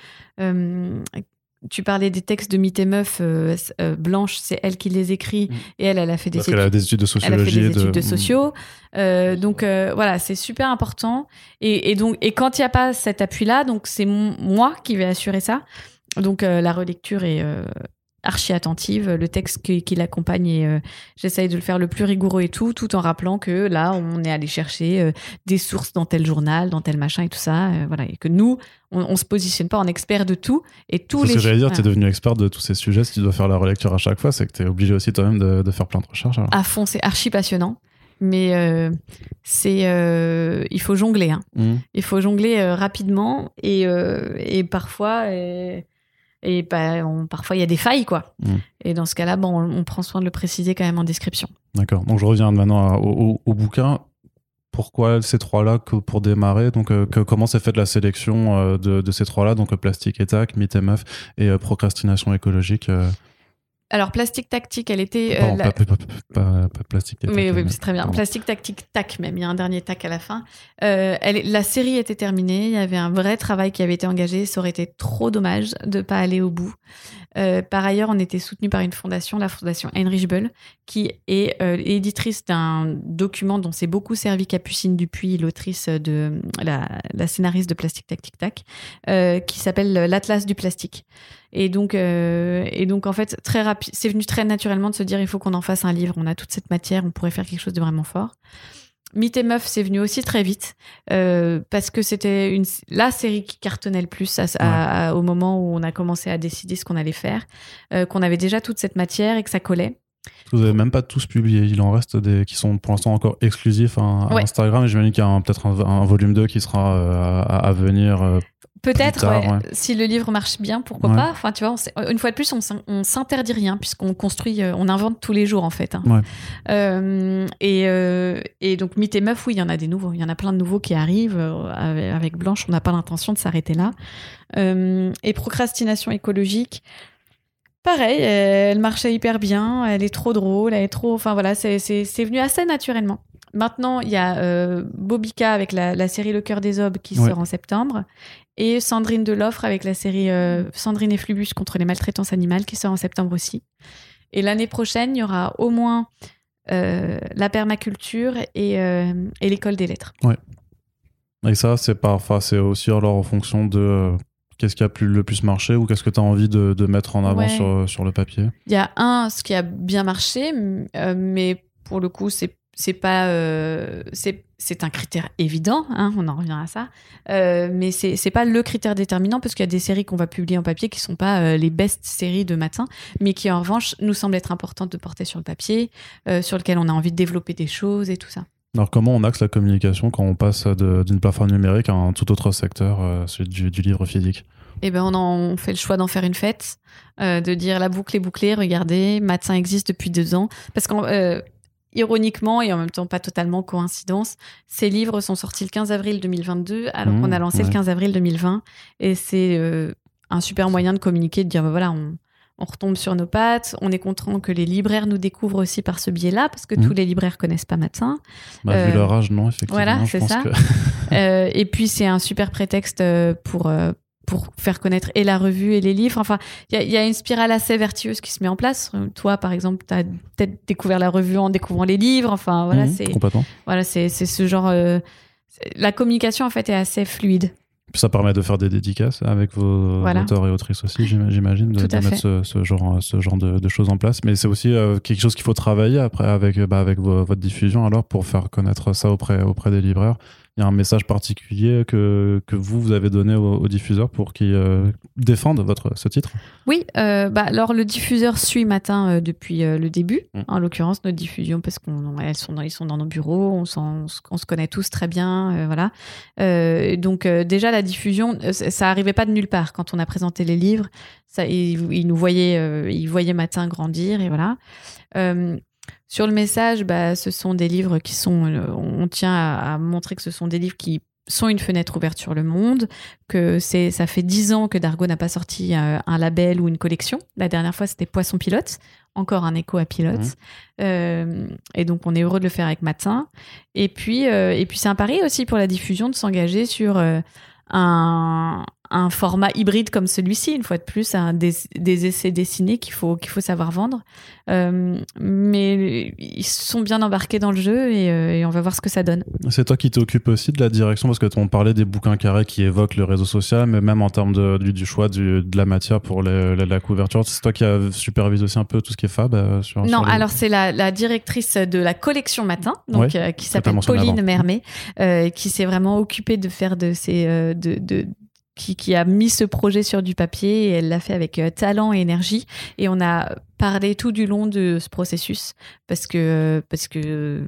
tu parlais des textes de Mythe et Meuf, euh, euh, Blanche, c'est elle qui les écrit mm. et elle, elle a fait des, études, a des études de sociologie. Elle a fait des études de, sociaux. Euh, donc voilà, c'est super important. Et, donc, et quand il n'y a pas cet appui-là, donc c'est moi qui vais assurer ça. Donc la relecture est archi attentive, le texte qui, qui l'accompagne et euh, j'essaye de le faire le plus rigoureux et tout, tout en rappelant que là, on est allé chercher euh, des sources dans tel journal, dans tel machin et tout ça, euh, voilà, et que nous, on, on, se positionne pas en expert de tout et tous les. Ce que j'allais dire, tu es devenu expert de tous ces sujets. Si tu dois faire la relecture à chaque fois, c'est que tu es obligé aussi toi-même de, de, faire plein de recherches. À fond, c'est archi passionnant. Mais c'est, il faut jongler. Hein. Mmh. Il faut jongler rapidement et, et parfois, et bah, parfois, il y a des failles, quoi. Mm. Et dans ce cas-là, bon, on, prend soin de le préciser quand même en description. D'accord. Donc, je reviens maintenant au, bouquin. Pourquoi ces trois-là que pour démarrer? Donc, euh, comment s'est faite la sélection euh, de, ces trois-là? Donc, plastique et tac, mythe et meuf et euh, procrastination écologique alors, Plastique Tactique, elle était. Euh, pas, Plastique Tactique. Mais oui, c'est très bien. Plastique Tactique, tac, même. Il y a un dernier tac à la fin. Euh, elle, la série était terminée. Il y avait un vrai travail qui avait été engagé. Ça aurait été trop dommage de ne pas aller au bout. Euh, par ailleurs, on était soutenu par une fondation, la fondation Heinrich Böll, qui est éditrice d'un document dont s'est beaucoup servi Capucine Dupuis, l'autrice de la, la, scénariste de Plastique Tactique Tac, qui s'appelle l'Atlas du plastique. Et donc, euh, et donc en fait, très rapide, c'est venu très naturellement de se dire il faut qu'on en fasse un livre. On a toute cette matière, on pourrait faire quelque chose de vraiment fort. Mythe et Meuf, c'est venu aussi très vite euh, parce que c'était une la série qui cartonnait le plus au moment où on a commencé à décider ce qu'on allait faire, euh, qu'on avait déjà toute cette matière et que ça collait. Vous n'avez même pas tous publié. Il en reste des qui sont pour l'instant encore exclusifs à, Instagram. Et j'imagine qu'il y a peut-être un, volume 2 qui sera euh, à, à, venir Peut-être, si le livre marche bien, pourquoi pas. Enfin, tu vois, une fois de plus, on s'interdit rien puisqu'on construit, euh, on invente tous les jours en fait. Hein. Euh, et, euh, et, donc, Mythe et Meuf, oui, il y en a des nouveaux. Il y en a plein de nouveaux qui arrivent. avec Blanche, on n'a pas l'intention de s'arrêter là. et procrastination écologique. Pareil, elle marchait hyper bien, elle est trop drôle, elle est trop. Enfin voilà, c'est venu assez naturellement. Maintenant, il y a euh, Bobika avec la, série Le cœur des Aubes qui sort en septembre et Sandrine Deloffre avec la série euh, Sandrine et Flubus contre les maltraitances animales qui sort en septembre aussi. Et l'année prochaine, il y aura au moins euh, la permaculture et, et l'école des lettres. Ouais. Et ça, c'est parfois, c'est aussi alors en fonction de qu'est-ce qui a plus, le plus marché ou qu'est-ce que tu as envie de, de, mettre en avant sur, sur le papier? Il y a un, ce qui a bien marché, mais pour le coup, c'est c'est pas euh, c'est un critère évident, hein, on en revient à ça, euh, mais c'est c'est pas le critère déterminant parce qu'il y a des séries qu'on va publier en papier qui sont pas euh, les best séries de matin, mais qui en revanche nous semblent être importantes de porter sur le papier, euh, sur lequel on a envie de développer des choses et tout ça. Alors comment on axe la communication quand on passe d'une plateforme numérique à un tout autre secteur, celui du, du, livre physique? Eh ben on, en, on fait le choix d'en faire une fête, de dire la boucle est bouclée, regardez, Matin existe depuis deux ans, parce qu'en ironiquement et en même temps pas totalement coïncidence, ces livres sont sortis le 15 avril 2022 alors qu'on a mmh, lancé le 15 avril 2020 et c'est euh, un super moyen de communiquer, de dire bah voilà, on, on retombe sur nos pattes. On est content que les libraires nous découvrent aussi par ce biais-là, parce que Mhm. tous les libraires connaissent pas Matin. Bah, Euh, Vu leur âge, non, effectivement. voilà, c'est ça. que- Euh, et puis c'est un super prétexte euh, pour euh, pour faire connaître et la revue et les livres. Enfin, il y a, il y a une spirale assez vertueuse qui se met en place. Euh, Toi, par exemple, tu as peut-être découvert la revue en découvrant les livres. Enfin, voilà, Mhm, c'est voilà, c'est ce genre. euh, la communication en fait est assez fluide. Ça permet de faire des dédicaces avec vos Voilà. auteurs et autrices aussi, j'im- j'imagine, de, de mettre ce, ce genre, ce genre de, de choses en place. Mais c'est aussi euh, quelque chose qu'il faut travailler après avec, bah, avec vo- votre diffusion alors pour faire connaître ça auprès, auprès des libraires. Il y a un message particulier que, que vous, vous avez donné aux, aux diffuseurs pour qu'ils euh, défendent votre, ce titre? Oui, euh, bah, alors le diffuseur suit matin euh, depuis le début, Mm. en l'occurrence notre diffusion, parce qu'elles sont, dans- ils sont dans nos bureaux, on, se- on se connaît tous très bien, voilà. Donc déjà la diffusion, ça arrivait pas de nulle part quand on a présenté les livres. Ça, ils, ils nous voyaient, ils voyaient matin grandir et voilà. Sur le message, bah, ce sont des livres qui sont, euh, on tient à, à montrer que ce sont des livres qui sont une fenêtre ouverte sur le monde, que c'est, ça fait dix ans que Dargo n'a pas sorti euh, un label ou une collection. La dernière fois, c'était Poisson Pilote, encore un écho à Pilote. Euh, et donc, on est heureux de le faire avec Matin. Et puis, euh, et puis c'est un pari aussi pour la diffusion de s'engager sur un, un format hybride comme celui-ci, une fois de plus, des, des essais dessinés qu'il faut, qu'il faut savoir vendre. Euh, mais ils sont bien embarqués dans le jeu et, euh, et on va voir ce que ça donne. C'est toi qui t'occupes aussi de la direction parce que on parlait des bouquins carrés qui évoquent le réseau social, mais même en termes de, du, du choix du- de la matière pour les- la, la couverture, c'est toi qui as supervisé aussi un peu tout ce qui est fab euh, sur, Non, sur les- alors c'est la, la directrice de la collection Matin, donc Ouais, qui s'appelle Pauline. Mermet, qui s'est vraiment occupée de faire de ces de, de qui, qui a mis ce projet sur du papier et elle l'a fait avec euh, talent et énergie. Et on a parlé tout du long de ce processus parce que parce que euh,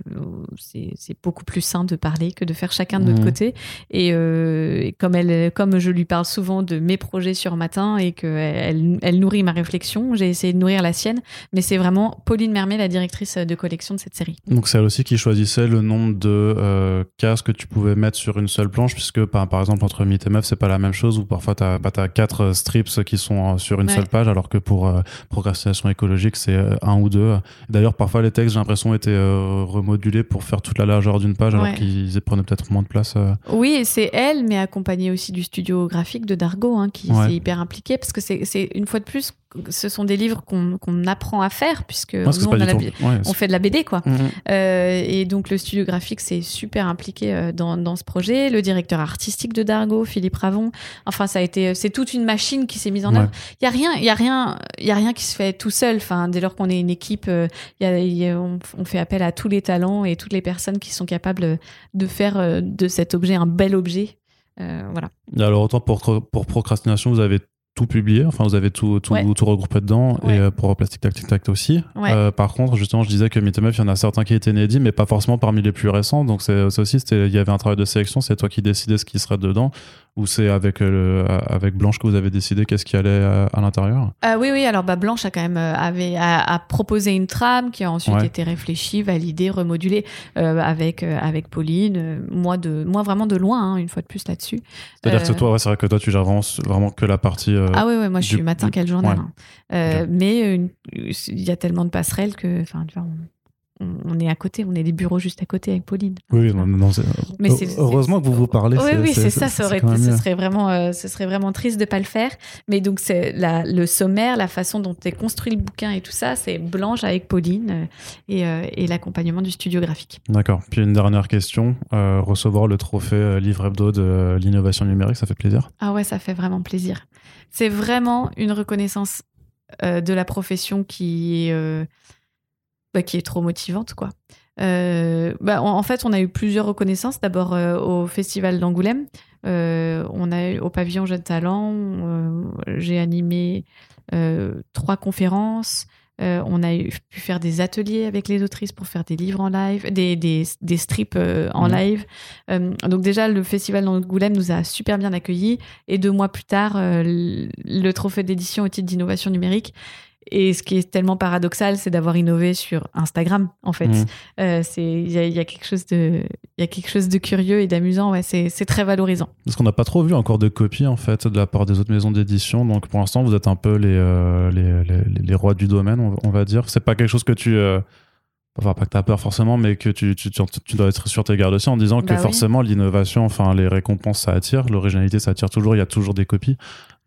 c'est beaucoup plus sain de parler que de faire chacun de notre côté et, euh, et comme elle comme je lui parle souvent de mes projets sur matin et que elle, elle nourrit ma réflexion j'ai essayé de nourrir la sienne mais c'est vraiment Pauline Mermet, la directrice de collection de cette série. Donc c'est elle aussi qui choisissait le nombre de euh, cases que tu pouvais mettre sur une seule planche, puisque par, par exemple entre Mythe et Meuf, c'est pas la même chose, où parfois tu as, quatre euh, strips qui sont sur une Ouais. seule page, alors que pour euh, procrastination écologique, c'est euh, un ou deux. D'ailleurs, parfois les textes, j'ai l'impression, étaient euh, remodulés pour faire toute la largeur d'une page, alors qu'ils prenaient peut-être moins de place. euh. Oui, et c'est elle, mais accompagnée aussi du studio graphique de Dargo, hein, qui Ouais. s'est hyper impliqué, parce que c'est- une fois de plus, ce sont des livres qu'on apprend à faire, puisque Non, nous, on, pas a du la- tout- ouais, on fait de la BD, quoi. Mhm. Euh, et donc le studio graphique s'est super impliqué euh, dans, dans ce projet. Le directeur artistique de Dargo, Philippe Ravon. Enfin, ça a été, c'est toute une machine qui s'est mise en œuvre. Il y a rien, il y a rien, il y a rien qui se fait tout seul. Enfin, dès lors qu'on est une équipe, euh, y a- il y a- on, on fait appel à tous les talents et toutes les personnes qui sont capables de faire euh, de cet objet un bel objet. Euh, voilà. Alors autant pour, pour procrastination, vous avez tout publié, enfin vous avez tout, tout, Ouais. tout regroupé dedans, Ouais. et euh, pour Plastic Tac Tic Tac aussi. Ouais. Euh, par contre, justement, je disais que Meuf, il y en a certains qui étaient inédits, mais pas forcément parmi les plus récents. Donc c'est aussi, il y avait un travail de sélection, c'est toi qui décidais ce qui serait dedans, ou c'est avec, euh, le- avec Blanche que vous avez décidé qu'est-ce qui allait euh, à l'intérieur? Ah oui, oui. Alors, bah, Blanche a quand même euh, avait a, a proposé une trame qui a ensuite Ouais. été réfléchie, validée, remodulée euh, avec euh, avec Pauline. Euh, Moi de moi vraiment de loin, hein, une fois de plus là-dessus. C'est-à-dire Euh, que toi, ouais, c'est vrai que toi, tu gères vraiment, que la partie. euh, Ah oui, ouais, moi je du- suis matin quel journal. ouais. hein. Euh. Mais il y a tellement de passerelles que, enfin, tu vois, on, on- est à côté, on est des bureaux juste à côté avec Pauline. Oui, non, non, Mais heureusement que vous vous parlez. Oui, oui, c'est ça. Ça aurait ce serait vraiment, euh, ce serait vraiment triste de pas le faire. Mais donc c'est le sommaire, la façon dont est construit le bouquin et tout ça, c'est Blanche avec Pauline euh, et, euh, et l'accompagnement du studio graphique. D'accord. Puis une dernière question. euh, recevoir le trophée livre hebdo de l'innovation numérique, ça fait plaisir? Ah ouais, ça fait vraiment plaisir. C'est vraiment une reconnaissance de la profession qui est, bah, qui est trop motivante, quoi. Euh, bah, en, en fait, on a eu plusieurs reconnaissances. D'abord euh, au Festival d'Angoulême. Euh, on a eu au pavillon Jeunes Talents. J'ai animé trois conférences. On a eu, pu faire des ateliers avec les autrices pour faire des livres en live, des, des, des strips en Mhm. live. Donc déjà, le festival d'Angoulême nous a super bien accueillis. Et deux mois plus tard, le le trophée d'édition au titre d'innovation numérique. Et ce qui est tellement paradoxal, c'est d'avoir innové sur Instagram, en fait. Mmh. Euh, il y a, quelque chose de, il y a quelque chose de curieux et d'amusant. Ouais, c'est très valorisant. Parce qu'on n'a pas trop vu encore de copies en fait de la part des autres maisons d'édition. Donc pour l'instant, vous êtes un peu les, euh, les, les, rois du domaine, on, va dire. C'est pas quelque chose que tu euh, Enfin, pas que tu as peur forcément, mais que tu, tu, tu, dois être sur tes gardes aussi en disant que bah forcément l'innovation, enfin les récompenses, ça attire, l'originalité, ça attire toujours, il y a toujours des copies.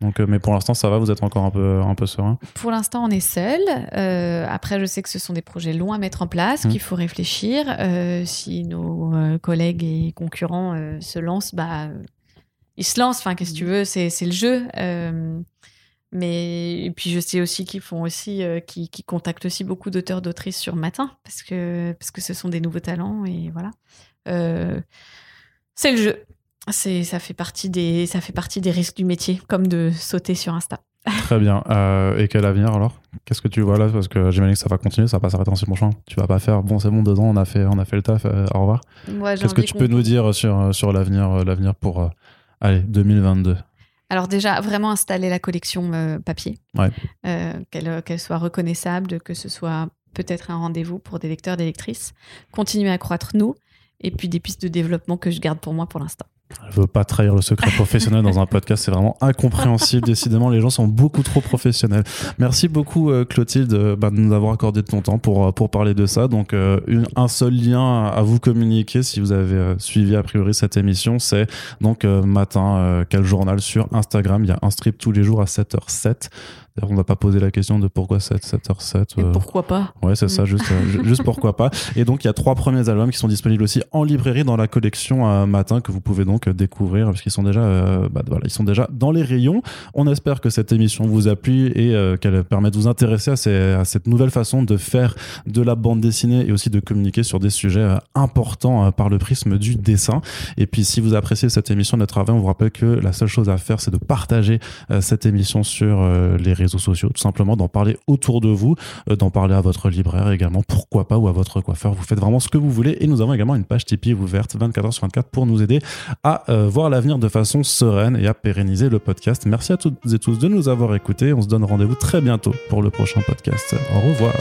Donc, euh, mais pour l'instant, ça va, vous êtes encore un peu, un peu serein Pour l'instant, on est seul. Euh, après, je sais que ce sont des projets longs à mettre en place, mmh. qu'il faut réfléchir. Euh, si nos collègues et concurrents se lancent, bah, ils se lancent. Enfin, qu'est-ce que tu veux, c'est le jeu. Mais et puis je sais aussi qu'ils font aussi, euh, qui, contactent aussi beaucoup d'auteurs d'autrices sur Matin parce que parce que ce sont des nouveaux talents et voilà. Euh, c'est le jeu. C'est ça fait partie des ça fait partie des risques du métier comme de sauter sur Insta. Très bien. Euh, et quel avenir alors? Qu'est-ce que tu vois là? Parce que j'imagine que ça va continuer, ça va pas s'arrêter en six prochain. Tu vas pas faire bon, c'est bon, deux ans, on a fait, on a fait le taf, au revoir. Qu'est-ce que tu peux nous dire sur, sur l'avenir, l'avenir pour allez, 2022 alors déjà, vraiment installer la collection euh, papier, euh, qu'elle soit reconnaissable, que ce soit peut-être un rendez-vous pour des lecteurs, des lectrices, continuer à croître nous, et puis des pistes de développement que je garde pour moi pour l'instant. Je veux pas trahir le secret professionnel dans un podcast, c'est vraiment incompréhensible. Décidément, les gens sont beaucoup trop professionnels. Merci beaucoup euh, Clotilde euh, bah, de nous avoir accordé de ton temps pour, euh, pour parler de ça. Donc, un seul lien à vous communiquer si vous avez suivi a priori cette émission, c'est donc matin, quel journal sur Instagram? Il y a un strip tous les jours à 7h07 on n'a pas posé la question de pourquoi 7, 7h7. Euh... pourquoi pas Ouais, c'est ça, juste, euh, juste pourquoi pas. Et donc, il y a trois premiers albums qui sont disponibles aussi en librairie dans la collection euh, Matin que vous pouvez donc découvrir parce qu'ils sont déjà, euh, bah, voilà, ils sont déjà dans les rayons. On espère que cette émission vous a plu et qu'elle permet de vous intéresser à, ces, à, cette nouvelle façon de faire de la bande dessinée et aussi de communiquer sur des sujets importants par le prisme du dessin. Et puis, si vous appréciez cette émission, notre travail, on vous rappelle que la seule chose à faire, c'est de partager cette émission sur les réseaux réseaux sociaux, tout simplement d'en parler autour de vous, euh, d'en parler à votre libraire également, pourquoi pas, ou à votre coiffeur. Vous faites vraiment ce que vous voulez. Et nous avons également une page Tipeee ouverte 24h sur 24 pour nous aider à euh, voir l'avenir de façon sereine et à pérenniser le podcast. Merci à toutes et tous de nous avoir écoutés. On se donne rendez-vous très bientôt pour le prochain podcast. Au revoir.